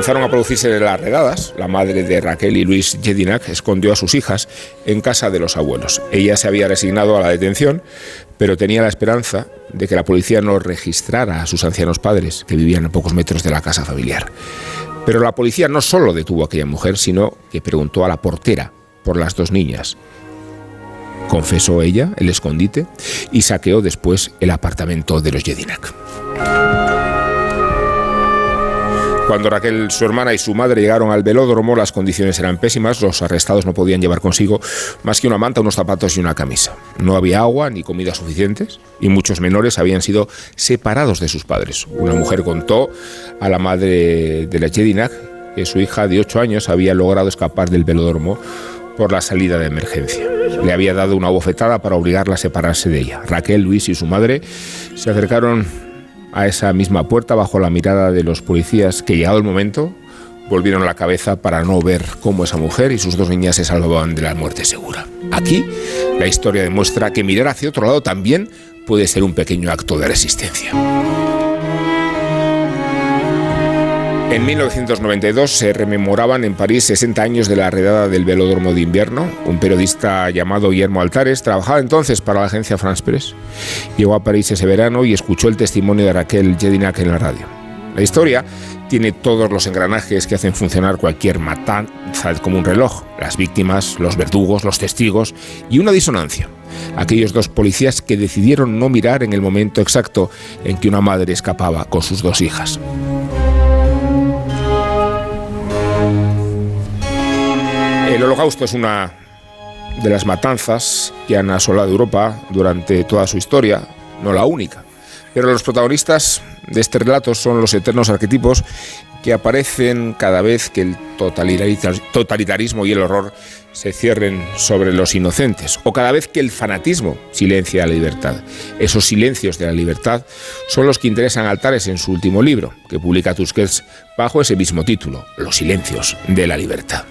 Comenzaron a producirse las redadas, la madre de Raquel y Luis Jedinak escondió a sus hijas en casa de los abuelos. Ella se había resignado a la detención, pero tenía la esperanza de que la policía no registrara a sus ancianos padres, que vivían a pocos metros de la casa familiar. Pero la policía no solo detuvo a aquella mujer, sino que preguntó a la portera por las dos niñas. Confesó ella el escondite y saqueó después el apartamento de los Jedinak. Cuando Raquel, su hermana y su madre llegaron al velódromo, las condiciones eran pésimas. Los arrestados no podían llevar consigo más que una manta, unos zapatos y una camisa. No había agua ni comida suficientes y muchos menores habían sido separados de sus padres. Una mujer contó a la madre de la Jedinak que su hija de 8 años había logrado escapar del velódromo por la salida de emergencia. Le había dado una bofetada para obligarla a separarse de ella. Raquel, Luis y su madre se acercaron a esa misma puerta bajo la mirada de los policías que llegado el momento volvieron la cabeza para no ver cómo esa mujer y sus dos niñas se salvaban de la muerte segura. Aquí la historia demuestra que mirar hacia otro lado también puede ser un pequeño acto de resistencia. En 1992 se rememoraban en París 60 años de la redada del velódromo de invierno. Un periodista llamado Guillermo Altares trabajaba entonces para la agencia France Press. Llegó a París ese verano y escuchó el testimonio de Raquel Jedinak en la radio. La historia tiene todos los engranajes que hacen funcionar cualquier matanza como un reloj. Las víctimas, los verdugos, los testigos y una disonancia. Aquellos dos policías que decidieron no mirar en el momento exacto en que una madre escapaba con sus dos hijas. El holocausto es una de las matanzas que han asolado Europa durante toda su historia, no la única. Pero los protagonistas de este relato son los eternos arquetipos que aparecen cada vez que el totalitarismo y el horror se cierren sobre los inocentes, o cada vez que el fanatismo silencia la libertad. Esos silencios de la libertad son los que interesan a Altares en su último libro, que publica Tusquets bajo ese mismo título, Los silencios de la libertad.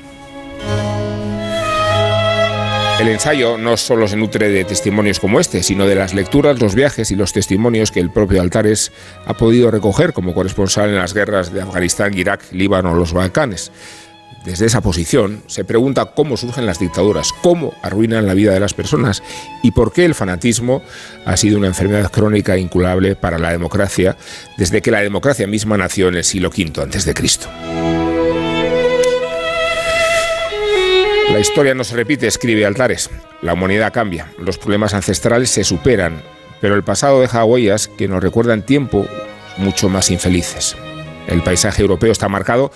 El ensayo no solo se nutre de testimonios como este, sino de las lecturas, los viajes y los testimonios que el propio Altares ha podido recoger como corresponsal en las guerras de Afganistán, Irak, Líbano o los Balcanes. Desde esa posición se pregunta cómo surgen las dictaduras, cómo arruinan la vida de las personas y por qué el fanatismo ha sido una enfermedad crónica e incurable para la democracia desde que la democracia misma nació en el siglo V antes La historia no se repite, escribe Altares. La humanidad cambia, los problemas ancestrales se superan, pero el pasado deja huellas que nos recuerdan tiempo mucho más infelices. El paisaje europeo está marcado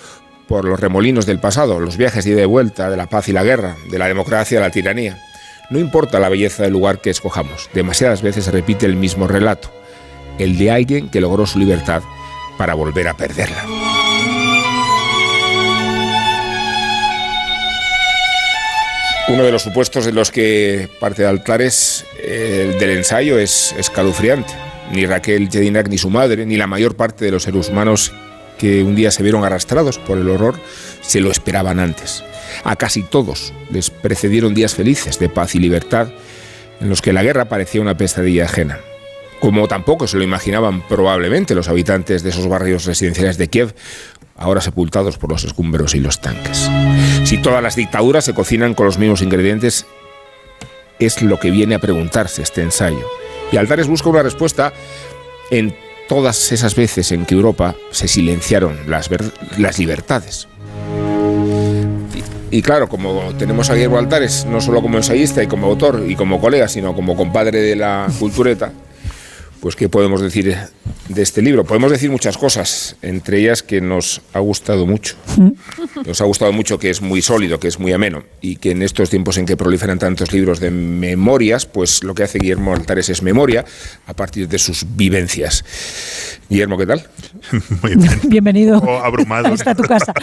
por los remolinos del pasado, los viajes de ida y vuelta, de la paz y la guerra, de la democracia y la tiranía. No importa la belleza del lugar que escojamos, demasiadas veces se repite el mismo relato, el de alguien que logró su libertad para volver a perderla. Uno de los supuestos en los que parte de Altares el del ensayo es escalofriante. Ni Raquel Jedinak ni su madre, ni la mayor parte de los seres humanos que un día se vieron arrastrados por el horror se lo esperaban antes. A casi todos les precedieron días felices de paz y libertad en los que la guerra parecía una pesadilla ajena. Como tampoco se lo imaginaban probablemente los habitantes de esos barrios residenciales de Kiev, ahora sepultados por los escumbros y los tanques. Si todas las dictaduras se cocinan con los mismos ingredientes, es lo que viene a preguntarse este ensayo. Y Altares busca una respuesta en todas esas veces en que Europa se silenciaron las, las libertades. Y, y, claro, como tenemos a Guillermo Altares, no solo como ensayista y como autor y como colega, sino como compadre de la cultureta, pues ¿qué podemos decir de este libro? Podemos decir muchas cosas, entre ellas que nos ha gustado mucho. Nos ha gustado mucho que es muy sólido, que es muy ameno y que en estos tiempos en que proliferan tantos libros de memorias, pues lo que hace Guillermo Altares es memoria a partir de sus vivencias. Guillermo, ¿qué tal? Muy bien. Bienvenido. Oh, abrumado. Ahí está tu casa.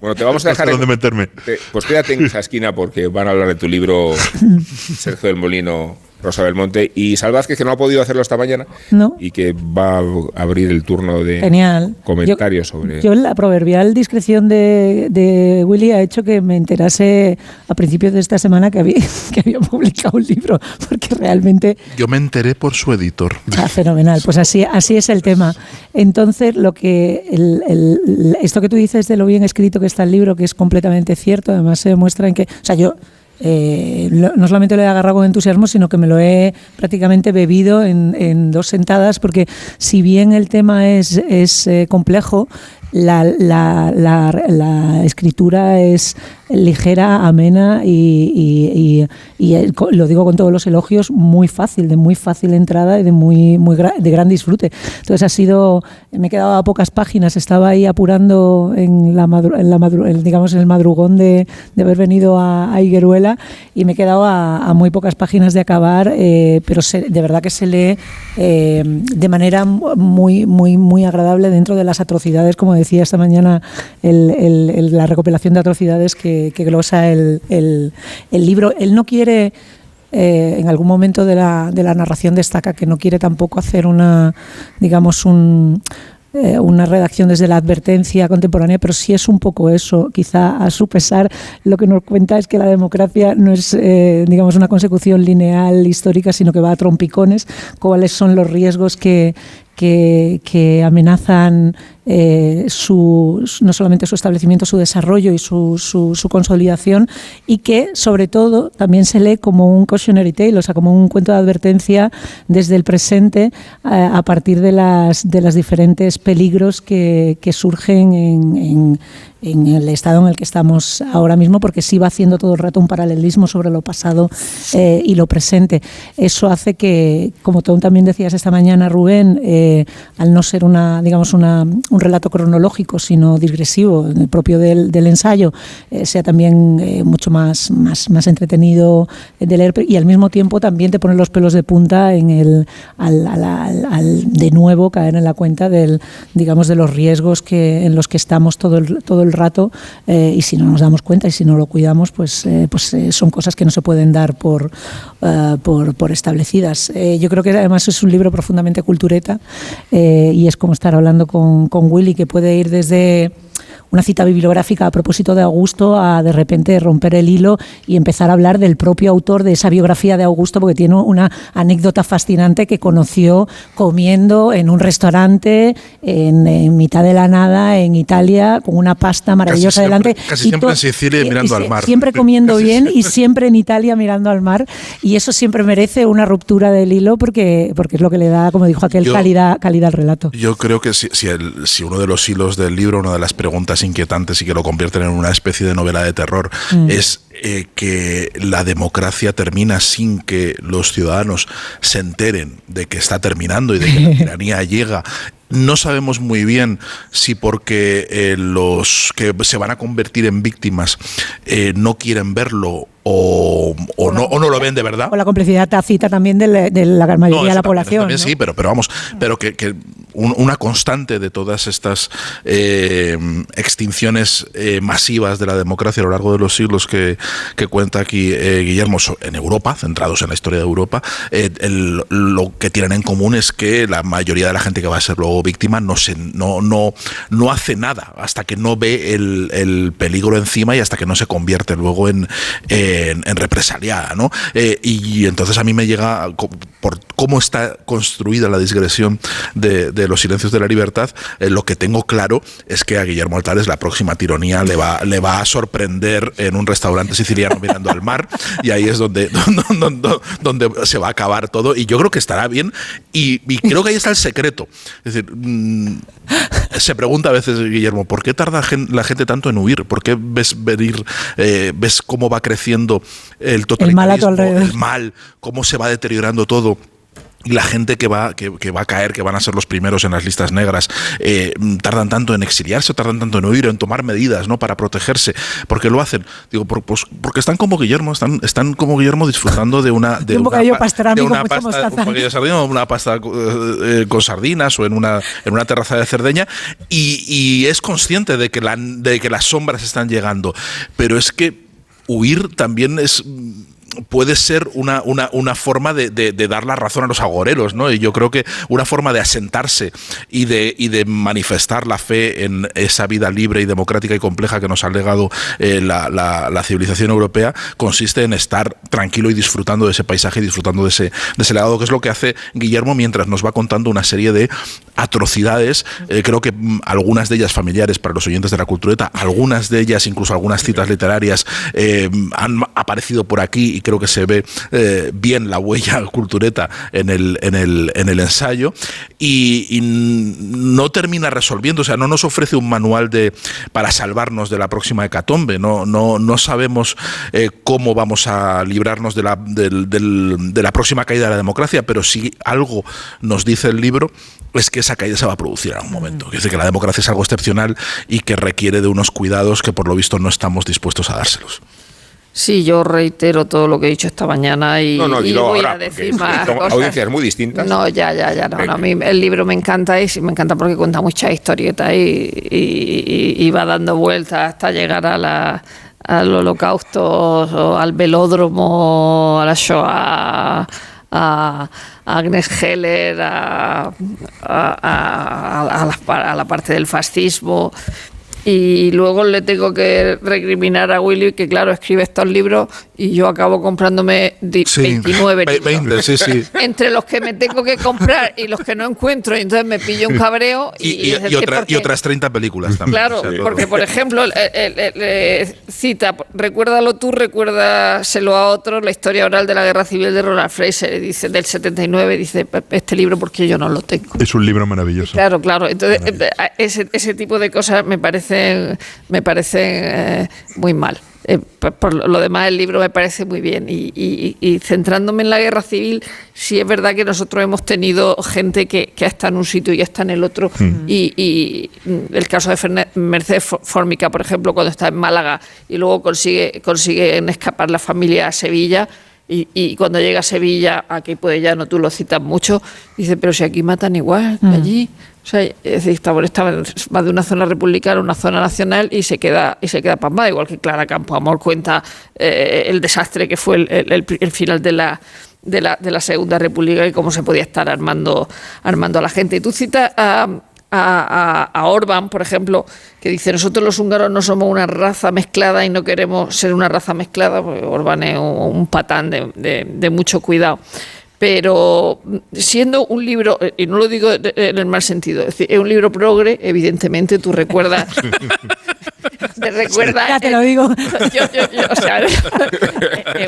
Bueno, te vamos a dejar. ¿Dónde meterme? Te- pues quédate en esa esquina porque van a hablar de tu libro Sergio del Molino, Rosa Belmonte y Salvázquez, que no ha podido hacerlo esta mañana No. y que va a abrir el turno de Genial. comentarios sobre. Yo la proverbial discreción de, de Willy ha hecho que me enterase a principios de esta semana que había, que había publicado un libro, porque realmente Yo me enteré por su editor. Ah, fenomenal, pues así, así es el tema. Entonces, lo que el- el- esto que tú dices de lo bien escrito que está el libro, que es completamente cierto, además se demuestra en que, o sea, yo eh, no solamente lo he agarrado con entusiasmo, sino que me lo he prácticamente bebido en, en dos sentadas, porque si bien el tema es, es eh, complejo, la, la- la- la escritura es ligera, amena y, lo digo con todos los elogios, muy fácil, de muy fácil entrada y de muy, muy de gran disfrute. Entonces ha sido, me he quedado a pocas páginas, estaba ahí apurando en la, madru- el madrugón de, haber venido a, Higueruela y me he quedado a, muy pocas páginas de acabar, eh, pero de verdad que se lee eh, de manera muy, muy, muy agradable dentro de las atrocidades, como decía esta mañana la recopilación de atrocidades que, que glosa el, el- libro. Él no quiere, eh, en algún momento de la, de la narración destaca que no quiere tampoco hacer una, digamos, un eh, una redacción desde la advertencia contemporánea, pero sí es un poco eso. Quizá a su pesar lo que nos cuenta es que la democracia no es, eh, digamos, una consecución lineal histórica, sino que va a trompicones. ¿Cuáles son los riesgos que, que, amenazan eh, su, no solamente su establecimiento, su desarrollo y su, consolidación, y que sobre todo también se lee como un cautionary tale, o sea, como un cuento de advertencia desde el presente eh, a partir de las, diferentes peligros que, surgen en, en- en el estado en el que estamos ahora mismo, porque sí va haciendo todo el rato un paralelismo sobre lo pasado eh, y lo presente. Eso hace que, como tú también decías esta mañana, Rubén, eh, al no ser una, digamos, una, un relato cronológico, sino digresivo, el propio del, del ensayo, eh, sea también eh, mucho más, más, más entretenido de leer y al mismo tiempo también te pone los pelos de punta en el, al, al- al- al de nuevo caer en la cuenta del, digamos, de los riesgos que, en los que estamos todo el, todo el rato eh, y si no nos damos cuenta y si no lo cuidamos, pues, eh, pues eh, son cosas que no se pueden dar por, por, por establecidas. Yo creo que además es un libro profundamente cultureta y es como estar hablando con, con Willy que puede ir desde una cita bibliográfica a propósito de Augusto a de repente romper el hilo y empezar a hablar del propio autor de esa biografía de Augusto, porque tiene una anécdota fascinante que conoció comiendo en un restaurante en, en mitad de la nada en Italia con una pasta maravillosa Casi siempre- delante. casi y siempre en Sicilia y mirando y al mar. Siempre comiendo bien y siempre en Italia mirando al mar. Y eso siempre merece una ruptura del hilo porque, porque es lo que le da, como dijo aquel, Yo- calidad, calidad al relato. Yo creo que si, si, el- si uno de los hilos del libro, una de las preguntas inquietantes y que lo convierten en una especie de novela de terror, Mm. es eh, que la democracia termina sin que los ciudadanos se enteren de que está terminando y de que la tiranía llega. No sabemos muy bien si porque eh, los que se van a convertir en víctimas eh, no quieren verlo o, o no, o no lo ven de verdad. Con la complicidad tácita también de la, de la gran mayoría No, de la también- población. también ¿no? sí, pero, pero vamos, pero que, que un- una constante de todas estas eh, extinciones eh, masivas de la democracia a lo largo de los siglos que, que cuenta aquí eh, Guillermo en Europa, centrados en la historia de Europa, el- lo que tienen en común es que la mayoría de la gente que va a ser luego víctima no se no no no hace nada hasta que no ve el, el peligro encima y hasta que no se convierte luego en, en, en represaliada, ¿no? Eh, y entonces a mí me llega por cómo está construida la digresión de, de los silencios de la libertad, eh, lo que tengo claro es que a Guillermo Altares la próxima tironía le va, le va a sorprender en un restaurante siciliano mirando al mar y ahí es donde, donde, donde- donde se va a acabar todo y yo creo que estará bien y, y creo que ahí está el secreto. Es decir, mm, se pregunta a veces Guillermo, ¿por qué tarda la gente tanto en huir? ¿Por qué ves venir, eh, ves cómo va creciendo el El mal totalitarismo, alrededor. el mal, cómo se va deteriorando todo? Y la gente que va, que, que va a caer, que van a ser los primeros en las listas negras, eh, tardan tanto en exiliarse, tardan tanto en huir, en tomar medidas ¿no? para protegerse. ¿Por qué lo hacen? Digo, por- pues, porque están como Guillermo, están, están como Guillermo disfrutando de una. De un bocadillo pa- pastrami de con una pasta, un una pasta eh, eh, con sardinas o en una, en una terraza de Cerdeña y, y es consciente de que, la, de que las sombras están llegando. Pero es que huir también es puede ser una, una, una forma de, de- dar la razón a los agoreros, ¿no? Y yo creo que una forma de asentarse y de, y de manifestar la fe en esa vida libre y democrática y compleja que nos ha legado eh, la, la- la civilización europea consiste en estar tranquilo y disfrutando de ese paisaje y disfrutando de ese, de ese legado, que es lo que hace Guillermo mientras nos va contando una serie de atrocidades, eh, creo que mm, algunas de ellas familiares para los oyentes de la cultureta, algunas de ellas, incluso algunas citas literarias, eh, han aparecido por aquí y creo que se ve eh, bien la huella cultureta en el, en el, en el ensayo y, y no termina resolviendo, o sea, no nos ofrece un manual de, para salvarnos de la próxima hecatombe, no, no, no sabemos eh, cómo vamos a librarnos de la, del- de la próxima caída de la democracia, pero si algo nos dice el libro es que esa caída se va a producir en algún momento. Es decir, que la democracia es algo excepcional y que requiere de unos cuidados que por lo visto no estamos dispuestos a dárselos. Sí, yo reitero todo lo que he dicho esta mañana y, No, no, y voy ahora, a decir más cosas. audiencias muy distintas. No, ya, ya, ya. No, a mí el libro me encanta y sí, me encanta porque cuenta muchas historietas y, y- y- y va dando vueltas hasta llegar a la, al holocausto, o al velódromo, a la Shoah, a, Agnes Heller, a, a- a- la, a la parte del fascismo. Y luego le tengo que recriminar a Willy que, claro, escribe estos libros y yo acabo comprándome di- 29 Ve- libros. 20, sí, sí. Entre los que me tengo que comprar y los que no encuentro, y entonces me pillo un cabreo. Y, Y, y- y otra- porque- otras 30 películas también. Claro, o sea, porque por ejemplo, el- el- el- el- cita, recuérdalo tú, recuérdaselo a otro, la historia oral de la guerra civil de Ronald Fraser, dice, del 79, dice, este libro porque yo no lo tengo. Es un libro maravilloso. Claro, claro. Entonces, eh, ese, ese tipo de cosas me me parecen eh, muy mal. Eh, por, por lo demás, el libro me parece muy bien. Y, y- y centrándome en la guerra civil, sí es verdad que nosotros hemos tenido gente que, que está en un sitio y está en el otro. Mm. Y, y, mm, el caso de Mercedes Fórmica, por ejemplo, cuando está en Málaga y luego consigue, consiguen escapar la familia a Sevilla. Y, y cuando llega a Sevilla, aquí puede ya no tú lo citas mucho, dice, pero si aquí matan igual que Mm. allí. O sea, es decir, estaba, estaba más de una zona republicana una zona nacional y se queda y se queda pasmada, igual que Clara Campoamor cuenta eh, el desastre que fue el, final de la, de la de la Segunda República y cómo se podía estar armando armando a la gente. Y tú citas a, a, Orban, por ejemplo, que dice, nosotros los húngaros no somos una raza mezclada y no queremos ser una raza mezclada, porque Orban es un, patán de- de mucho cuidado. Pero siendo un libro, eh, y no lo digo en el mal sentido, es un libro progre, evidentemente tú recuerdas te recuerda. Ya te lo digo. Yo, yo, yo, o sea, es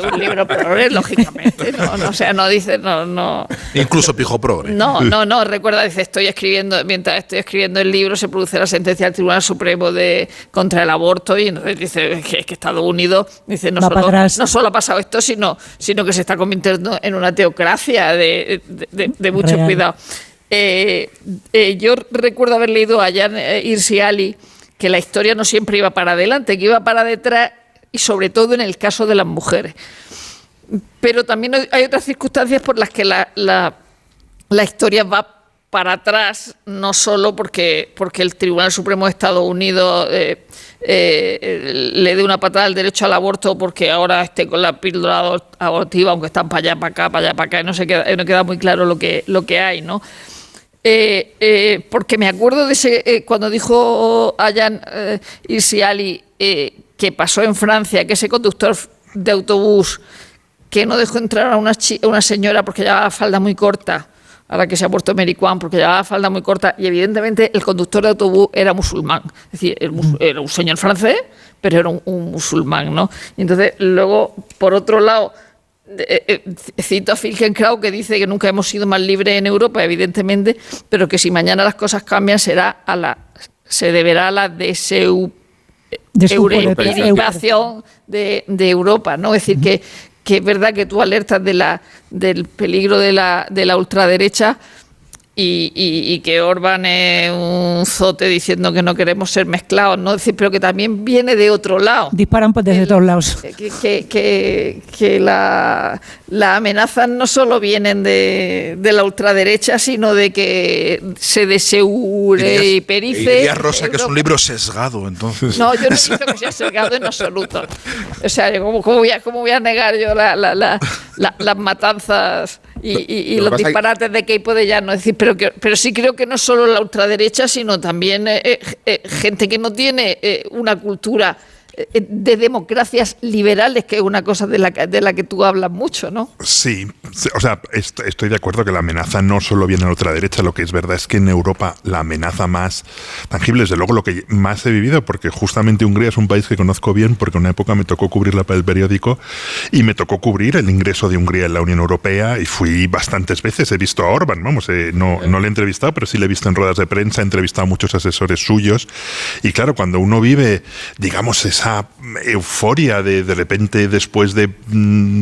un libro progre, lógicamente. No, no, o sea, no dice, no, no. Incluso Pijo Progre. No, no, no, recuerda, dice, estoy escribiendo, mientras estoy escribiendo el libro se produce la sentencia del Tribunal Supremo de contra el aborto y entonces dice que, es que Estados Unidos dice no solo, no solo ha pasado esto, sino, sino que se está convirtiendo en una teocracia de, de- de- de mucho Real. cuidado. Eh, eh, yo recuerdo haber leído a Jan eh, Hirsi Ali que la historia no siempre iba para adelante, que iba para detrás y sobre todo en el caso de las mujeres. Pero también hay- otras circunstancias por las que la, la- la historia va para atrás, no solo porque, porque el Tribunal Supremo de Estados Unidos eh, eh, le dé una patada al derecho al aborto porque ahora esté con la píldora abortiva, aunque están para allá, para acá, para allá, para acá, y no, se queda, no queda muy claro lo que, lo que hay, ¿no? Eh, eh, porque me acuerdo de ese, eh, cuando dijo Ayan Isiali que pasó en Francia, que ese conductor de autobús que no dejó entrar a una, a una señora porque llevaba la falda muy corta, ahora que se ha puesto Mericuán, porque llevaba la falda muy corta, y evidentemente el conductor de autobús era musulmán, es decir, el mus- era un señor francés, pero era un, un musulmán, ¿no? Y entonces, luego, por otro lado, cito a Finkenkrau que dice que nunca hemos sido más libres en Europa, evidentemente, pero que si mañana las cosas cambian será a la se deberá a la europeización de, de Europa, ¿no? Es decir, que, que es verdad que tú alertas de la, del peligro de la, de la ultraderecha y, y- y que Orban es un zote diciendo que no queremos ser mezclados, ¿no? Es decir, pero que también viene de otro lado Disparan pues desde todos lados. que, que, que, que la- las amenazas no solo vienen de, de la ultraderecha, sino de que se deseure y perice. Diría Rosa que es un libro sesgado, entonces. No, yo no pienso que sea sesgado en absoluto. O sea, ¿cómo, cómo voy, a, cómo voy a negar yo la- la- la- la- las matanzas y, y- y Lo que los disparates de Keipo de Llano? Es decir, pero, que, pero sí creo que no solo la ultraderecha, sino también eh, eh, eh, gente que no tiene eh, una cultura de democracias liberales, que es una cosa de la, que- de la que tú hablas mucho, ¿no? Sí, o sea, est- estoy de acuerdo que la amenaza no solo viene de la ultraderecha, lo que es verdad es que en Europa la amenaza más tangible, desde luego lo que más he vivido, porque justamente Hungría es un país que conozco bien, porque en una época me tocó cubrirla para el periódico y me tocó cubrir el ingreso de Hungría en la Unión Europea y fui bastantes veces, he visto a Orban, vamos, eh, no, no le he entrevistado, pero sí le he visto en ruedas de prensa, he entrevistado a muchos asesores suyos. Y claro, cuando uno vive, digamos, esa euforia de de repente después de mm,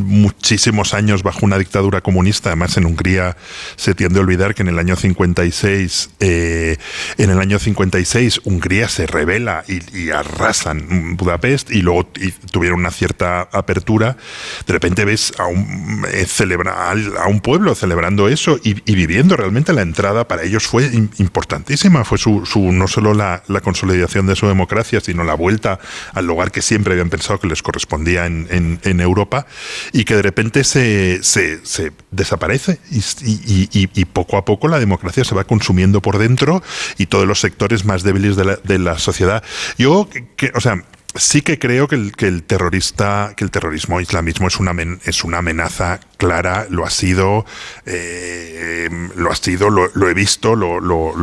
muchísimos años bajo una dictadura comunista, además en Hungría se tiende a olvidar que en el año 56, eh, en el año 56 Hungría se revela y, arrasan Budapest y luego y tuvieron una cierta apertura, de repente ves a un, eh, celebra- a un pueblo celebrando eso y, viviendo realmente la entrada para ellos fue im- importantísima, fue su, su- no solo la, la consolidación de su democracia, sino la vuelta al lugar que siempre habían pensado que les correspondía en, en- Europa y que de repente se, se- desaparece y, y- poco a poco la democracia se va consumiendo por dentro y todos los sectores más débiles de la, de la sociedad. Yo, que- o sea, sí que creo que el, que el terrorista, que el terrorismo islamismo es una es una amenaza clara, lo ha sido, eh, lo ha sido, lo, he visto, lo, lo,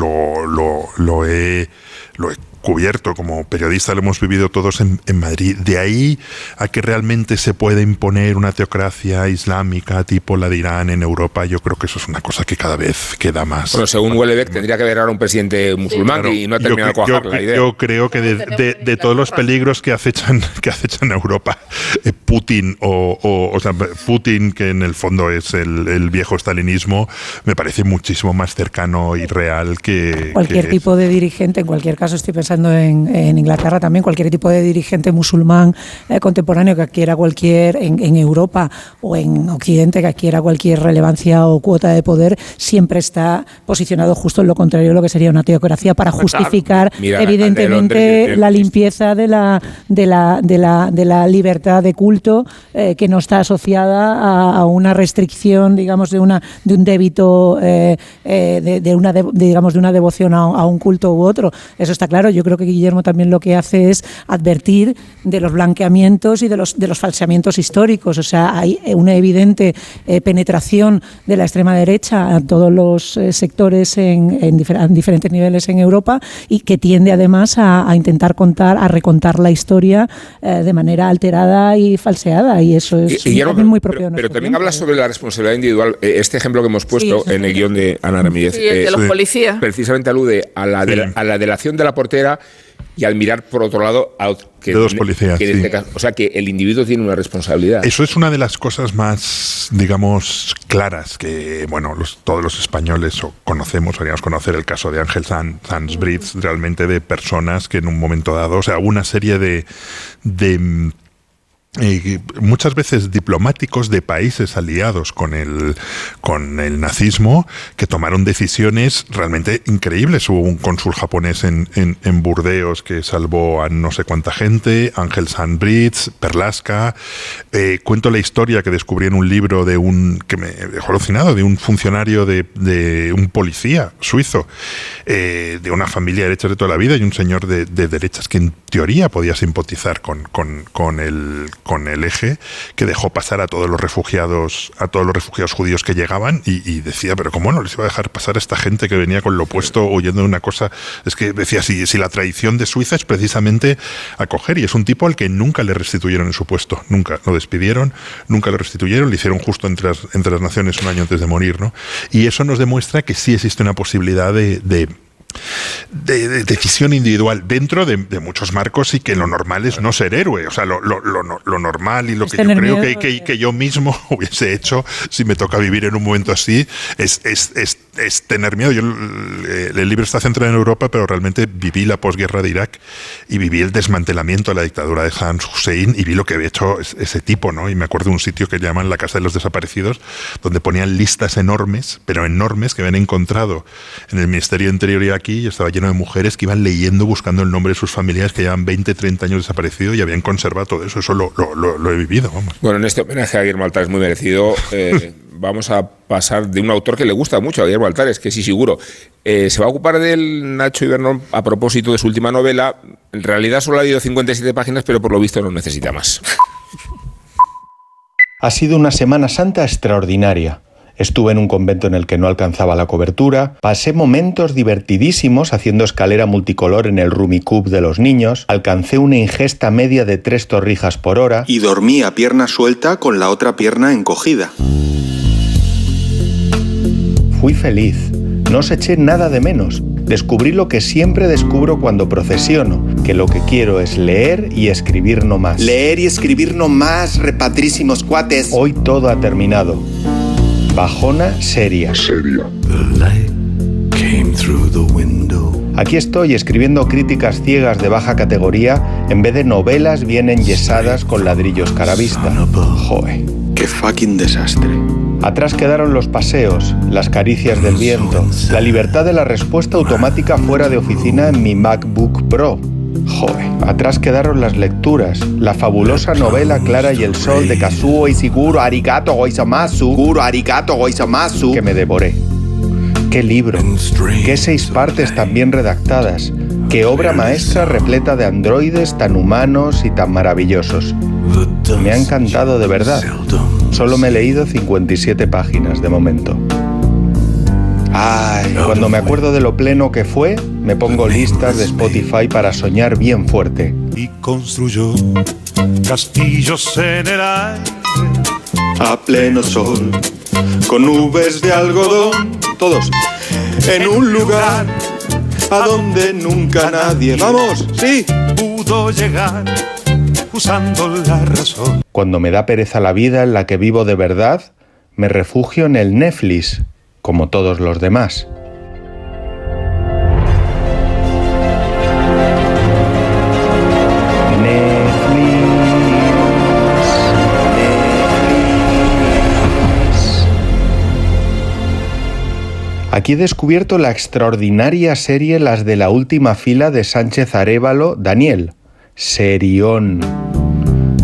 lo he, lo he cubierto como periodista, lo hemos vivido todos en, en Madrid. De ahí a que realmente se puede imponer una teocracia islámica tipo la de Irán en Europa, yo creo que eso es una cosa que cada vez queda más. Bueno, según Wellebeck, tendría que haber ahora un presidente musulmán Claro, y no ha yo terminado de cre- cuajar yo, la idea. yo creo que de, de- de todos los peligros que acechan, que acechan a Europa, eh, Putin o, o, o sea, Putin, que en el fondo es el, el viejo stalinismo, me parece muchísimo más cercano y real que Cualquier que- tipo de dirigente, en cualquier caso estoy pensando pensando en, en Inglaterra también, cualquier tipo de dirigente musulmán eh, contemporáneo que adquiera cualquier, en, en Europa o en Occidente, que adquiera cualquier relevancia o cuota de poder, siempre está posicionado justo en lo contrario de lo que sería una teocracia para justificar Mira, evidentemente la limpieza de la, de la, de la, de la libertad de culto eh, que no está asociada a, a una restricción, digamos, de una de un débito, eh, de, de una de- digamos, de una devoción a, a un culto u otro. Eso está claro. Yo creo que Guillermo también lo que hace es advertir de los blanqueamientos y de los de los falseamientos históricos. O sea, hay una evidente eh, penetración de la extrema derecha a todos los eh, sectores en, en difer- en diferentes niveles en Europa y que tiende además a, a intentar contar, a recontar la historia eh, de manera alterada y falseada. Y eso es Y- también muy pero, propio de pero nuestro también tiempo. habla sobre la responsabilidad individual. Eh, Este ejemplo que hemos puesto en el guion de Ana Ramírez. Sí, el de los policías. Precisamente alude a la, de- a la delación de la portera y al mirar por otro lado a que, De dos policías, que en sí. este caso- o sea que el individuo tiene una responsabilidad. Eso es una de las cosas más, digamos, claras que, bueno, los- todos los españoles o conocemos, deberíamos conocer el caso de Ángel San, Sanz Brits, realmente de personas que en un momento dado, o sea, una serie de, de muchas veces diplomáticos de países aliados con el, con el nazismo que tomaron decisiones realmente increíbles. Hubo un cónsul japonés en, en, en Burdeos que salvó a no sé cuánta gente, Ángel Sandbridge, Perlasca. Eh, cuento la historia que descubrí en un libro de un que me dejó alucinado, de un funcionario de, de un policía suizo, eh, de una familia de derechas de toda la vida y un señor de, de derechas que en teoría podía simpatizar con, con, con el con el eje que dejó pasar a todos los refugiados a todos los refugiados judíos que llegaban y, decía pero cómo no les iba a dejar pasar a esta gente que venía con lo opuesto huyendo de una cosa es que decía si, si la tradición de Suiza es precisamente acoger y es un tipo al que nunca le restituyeron en su puesto nunca lo despidieron nunca lo restituyeron le hicieron justo entre las, entre las naciones un año antes de morir ¿no? y eso nos demuestra que sí existe una posibilidad de de, de decisión individual dentro de, de muchos marcos y que lo normal es no ser héroe. O sea, lo, lo- lo- lo normal y lo Es que yo creo que, que- que yo mismo hubiese hecho si me toca vivir en un momento así es, es- es- es tener miedo. Yo, eh, el libro está centrado en Europa, pero realmente viví la posguerra de Irak y viví el desmantelamiento de la dictadura de Saddam Hussein y vi lo que había hecho es- ese tipo, ¿no? Y me acuerdo de un sitio que llaman la Casa de los Desaparecidos, donde ponían listas enormes, pero enormes, que habían encontrado en el Ministerio de Interior iraquí y estaba lleno de mujeres que iban leyendo, buscando el nombre de sus familiares que llevan 20, 30 años desaparecidos y habían conservado todo eso. Eso lo, lo- lo- lo he vivido, vamos. Bueno, en este homenaje a Guillermo Altares muy merecido, eh, vamos a pasar de un autor que le gusta mucho a Guillermo Altares, que sí seguro. Eh, se va a ocupar del Nacho Ibernón a propósito de su última novela. En realidad solo ha leído 57 páginas, pero por lo visto no necesita más. Ha sido una Semana Santa extraordinaria. Estuve en un convento en el que no alcanzaba la cobertura, pasé momentos divertidísimos haciendo escalera multicolor en el Rumicube de los niños, alcancé una ingesta media de tres torrijas por hora y dormí a pierna suelta con la otra pierna encogida. Fui feliz, no os eché nada de menos. Descubrí lo que siempre descubro cuando procesiono, que lo que quiero es leer y escribir no más. Leer y escribir no más, repatrísimos cuates. Hoy todo ha terminado. Bajona seria. Aquí estoy escribiendo críticas ciegas de baja categoría en vez de novelas bien enyesadas con ladrillos caravista. Joe. Qué fucking desastre. Atrás quedaron los paseos, las caricias del viento, la libertad de la respuesta automática fuera de oficina en mi MacBook Pro. Joder, atrás quedaron las lecturas, la fabulosa novela Clara y el Sol de Kazuo Ishiguro Arigato Goizamasu, Guro arigato que me devoré. ¡Qué libro! ¡Qué seis partes tan bien redactadas! ¡Qué obra maestra repleta de androides tan humanos y tan maravillosos! Me ha encantado de verdad. Solo me he leído 57 páginas de momento. Ay, cuando me acuerdo de lo pleno que fue, me pongo listas de Spotify para soñar bien fuerte. y construyó castillos en el aire. A pleno sol, con nubes de algodón, todos en un lugar a donde nunca nadie. Vamos, sí. Pudo llegar usando la razón. Cuando me da pereza la vida en la que vivo de verdad, me refugio en el Netflix, como todos los demás. Aquí he descubierto la extraordinaria serie Las de la última fila de Sánchez Arevalo, Daniel. Serión.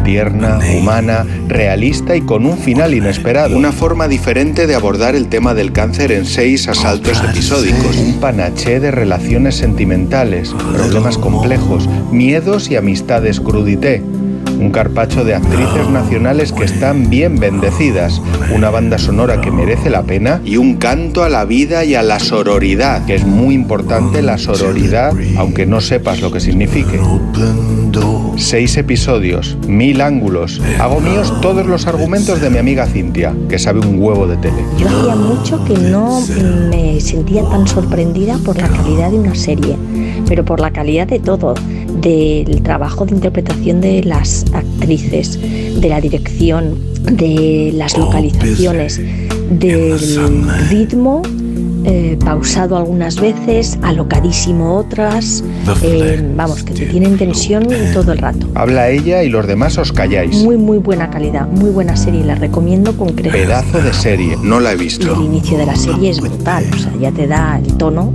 Tierna, humana, realista y con un final inesperado. Una forma diferente de abordar el tema del cáncer en seis asaltos episódicos. Un panaché de relaciones sentimentales, problemas complejos, miedos y amistades crudité. Un carpacho de actrices nacionales que están bien bendecidas, una banda sonora que merece la pena y un canto a la vida y a la sororidad, que es muy importante la sororidad, aunque no sepas lo que signifique. Seis episodios, mil ángulos. Hago míos todos los argumentos de mi amiga Cintia, que sabe un huevo de tele. Yo hacía mucho que no me sentía tan sorprendida por la calidad de una serie, pero por la calidad de todo, del trabajo de interpretación de las actrices, de la dirección, de las localizaciones, del ritmo. eh, pausado algunas veces, alocadísimo otras, eh, vamos, que te tienen tensión todo el rato. Habla ella y los demás os calláis. Muy, muy buena calidad, muy buena serie, la recomiendo con creces. Pedazo de serie, no la he Y el visto. inicio de la serie es brutal, o sea, ya te da el tono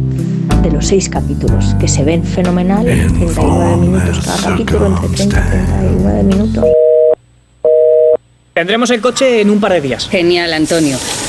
de los seis capítulos, que se ven fenomenal en 39 minutos cada capítulo, entre 30 y 39 minutos. Tendremos el coche en un par de días. Genial, Antonio.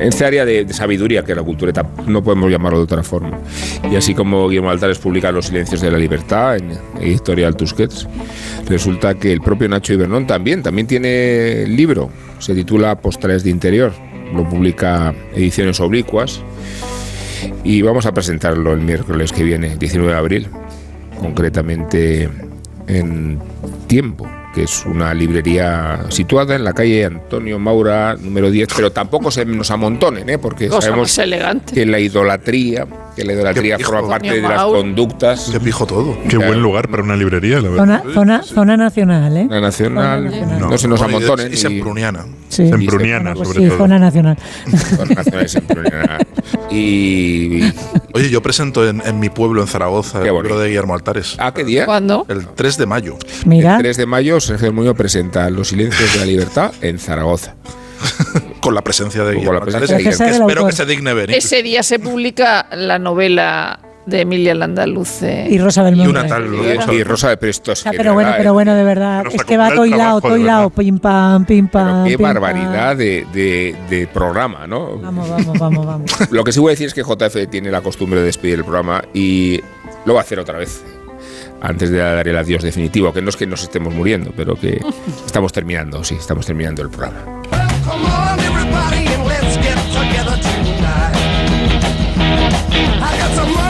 En este área de, de sabiduría que es la cultureta, no podemos llamarlo de otra forma. Y así como Guillermo Altares publica Los silencios de la libertad en Editorial Tusquets, resulta que el propio Nacho Ibernón también, también tiene libro, se titula Postales de Interior, lo publica Ediciones Oblicuas. Y vamos a presentarlo el miércoles que viene, 19 de abril, concretamente en Tiempo, que es una librería situada en la calle Antonio Maura número 10, pero tampoco se nos amontonen, ¿eh? porque Cosa sabemos que la idolatría, que la idolatría forma parte de las conductas. Qué pijo todo. Qué buen lugar para una librería, la verdad. Zona, zona, zona nacional, ¿eh? La nacional, no, se nos amontonen. y sempruniana. Sí. Sempruniana, Pues sobre sí, todo. zona nacional. Zona nacional y sempruniana. Y, Oye, yo presento en, en mi pueblo, en Zaragoza, el libro de Guillermo Altares. ¿A qué día? ¿Cuándo? El 3 de mayo. Mira. El 3 de mayo, Sergio Muñoz presenta Los silencios de la libertad en Zaragoza. Con la presencia de Guillermo que espero que se digne venir. Ese día se publica la novela de Emilia Landaluce. Y Rosa Y Belmonte. una tal. Y, y Rosa de Prestos. Ah, pero bueno, pero bueno, de verdad. Es que va hilado. verdad. Pim pam, pim Pero pam. qué pim, pam. barbaridad de, de- de programa, ¿no? Vamos, vamos, vamos, vamos. Lo que sí voy a decir es que JF tiene la costumbre de despedir el programa y lo va a hacer otra vez. Antes de dar el adiós definitivo, que no es que nos estemos muriendo, pero que estamos terminando, sí, estamos terminando el programa. Come on, everybody, and let's get together tonight. I got some money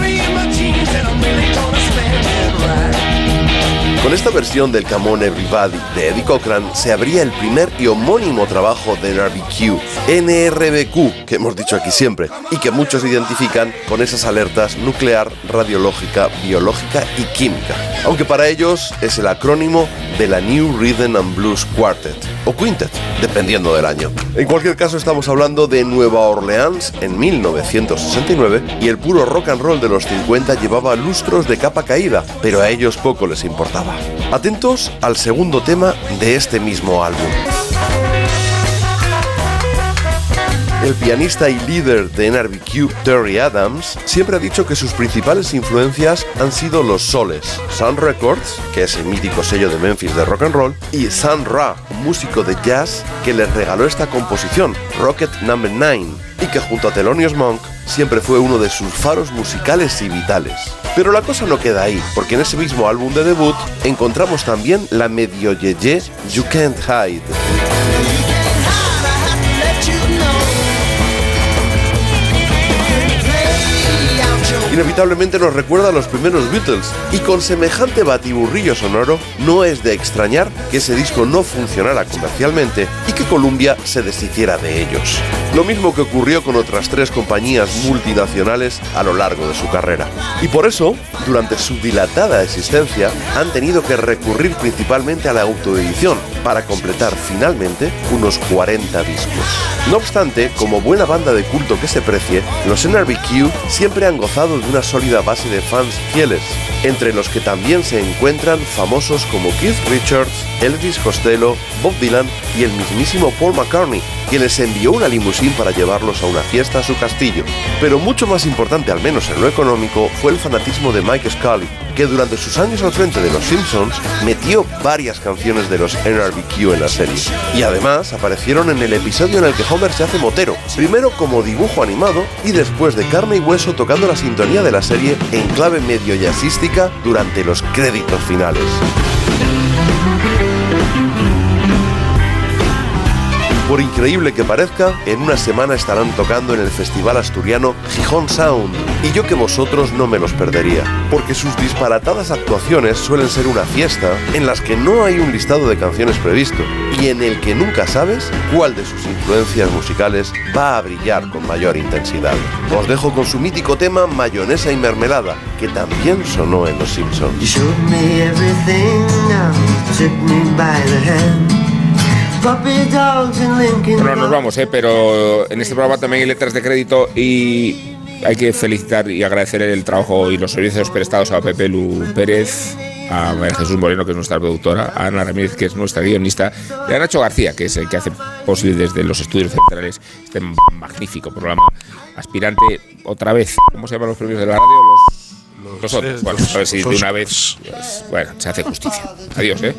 Con esta versión del Come On Everybody de Eddie Cochran se abría el primer y homónimo trabajo de NRBQ, NRBQ, que hemos dicho aquí siempre, y que muchos identifican con esas alertas nuclear, radiológica, biológica y química. Aunque para ellos es el acrónimo de la New Rhythm and Blues Quartet, o Quintet, dependiendo del año. En cualquier caso estamos hablando de Nueva Orleans en 1969 y el puro rock and roll de los 50 llevaba lustros de capa caída, pero a ellos poco les importaba. Atentos al segundo tema de este mismo álbum. El pianista y líder de NRBQ, Terry Adams, siempre ha dicho que sus principales influencias han sido los soles, Sun Records, que es el mítico sello de Memphis de rock and roll, y Sun Ra, un músico de jazz que les regaló esta composición, Rocket Number 9, y que junto a Thelonious Monk siempre fue uno de sus faros musicales y vitales. Pero la cosa no queda ahí, porque en ese mismo álbum de debut encontramos también la medio yeye You Can't Hide. Inevitablemente nos recuerda a los primeros Beatles y con semejante batiburrillo sonoro no es de extrañar que ese disco no funcionara comercialmente y que Columbia se deshiciera de ellos. Lo mismo que ocurrió con otras tres compañías multinacionales a lo largo de su carrera. Y por eso, durante su dilatada existencia, han tenido que recurrir principalmente a la autoedición para completar finalmente unos 40 discos. No obstante, como buena banda de culto que se precie, los NRBQ siempre han gozado de una sólida base de fans fieles, entre los que también se encuentran famosos como Keith Richards, Elvis Costello, Bob Dylan y el mismísimo Paul McCartney, quien les envió una limusín para llevarlos a una fiesta a su castillo. Pero mucho más importante, al menos en lo económico, fue el fanatismo de Mike Scully, que durante sus años al frente de los Simpsons metió varias canciones de los NRBQ en la serie. Y además aparecieron en el episodio en el que Homer se hace motero, primero como dibujo animado y después de carne y hueso tocando la sintonía de la serie en clave medio jazzística durante los créditos finales. Por increíble que parezca, en una semana estarán tocando en el festival asturiano Gijón Sound, y yo que vosotros no me los perdería, porque sus disparatadas actuaciones suelen ser una fiesta en las que no hay un listado de canciones previsto, y en el que nunca sabes cuál de sus influencias musicales va a brillar con mayor intensidad. Os dejo con su mítico tema Mayonesa y Mermelada, que también sonó en Los Simpsons. Bueno, nos vamos, ¿eh? pero en este programa también hay letras de crédito y hay que felicitar y agradecer el trabajo y los servicios prestados a Pepe Lu Pérez, a María Jesús Moreno, que es nuestra productora, a Ana Ramírez, que es nuestra guionista, y a Nacho García, que es el que hace posible desde los estudios centrales este magnífico programa. Aspirante, otra vez, ¿cómo se llaman los premios de la radio? Los, los otros. Bueno, a ver si de una vez, pues, bueno, se hace justicia. Adiós, ¿eh?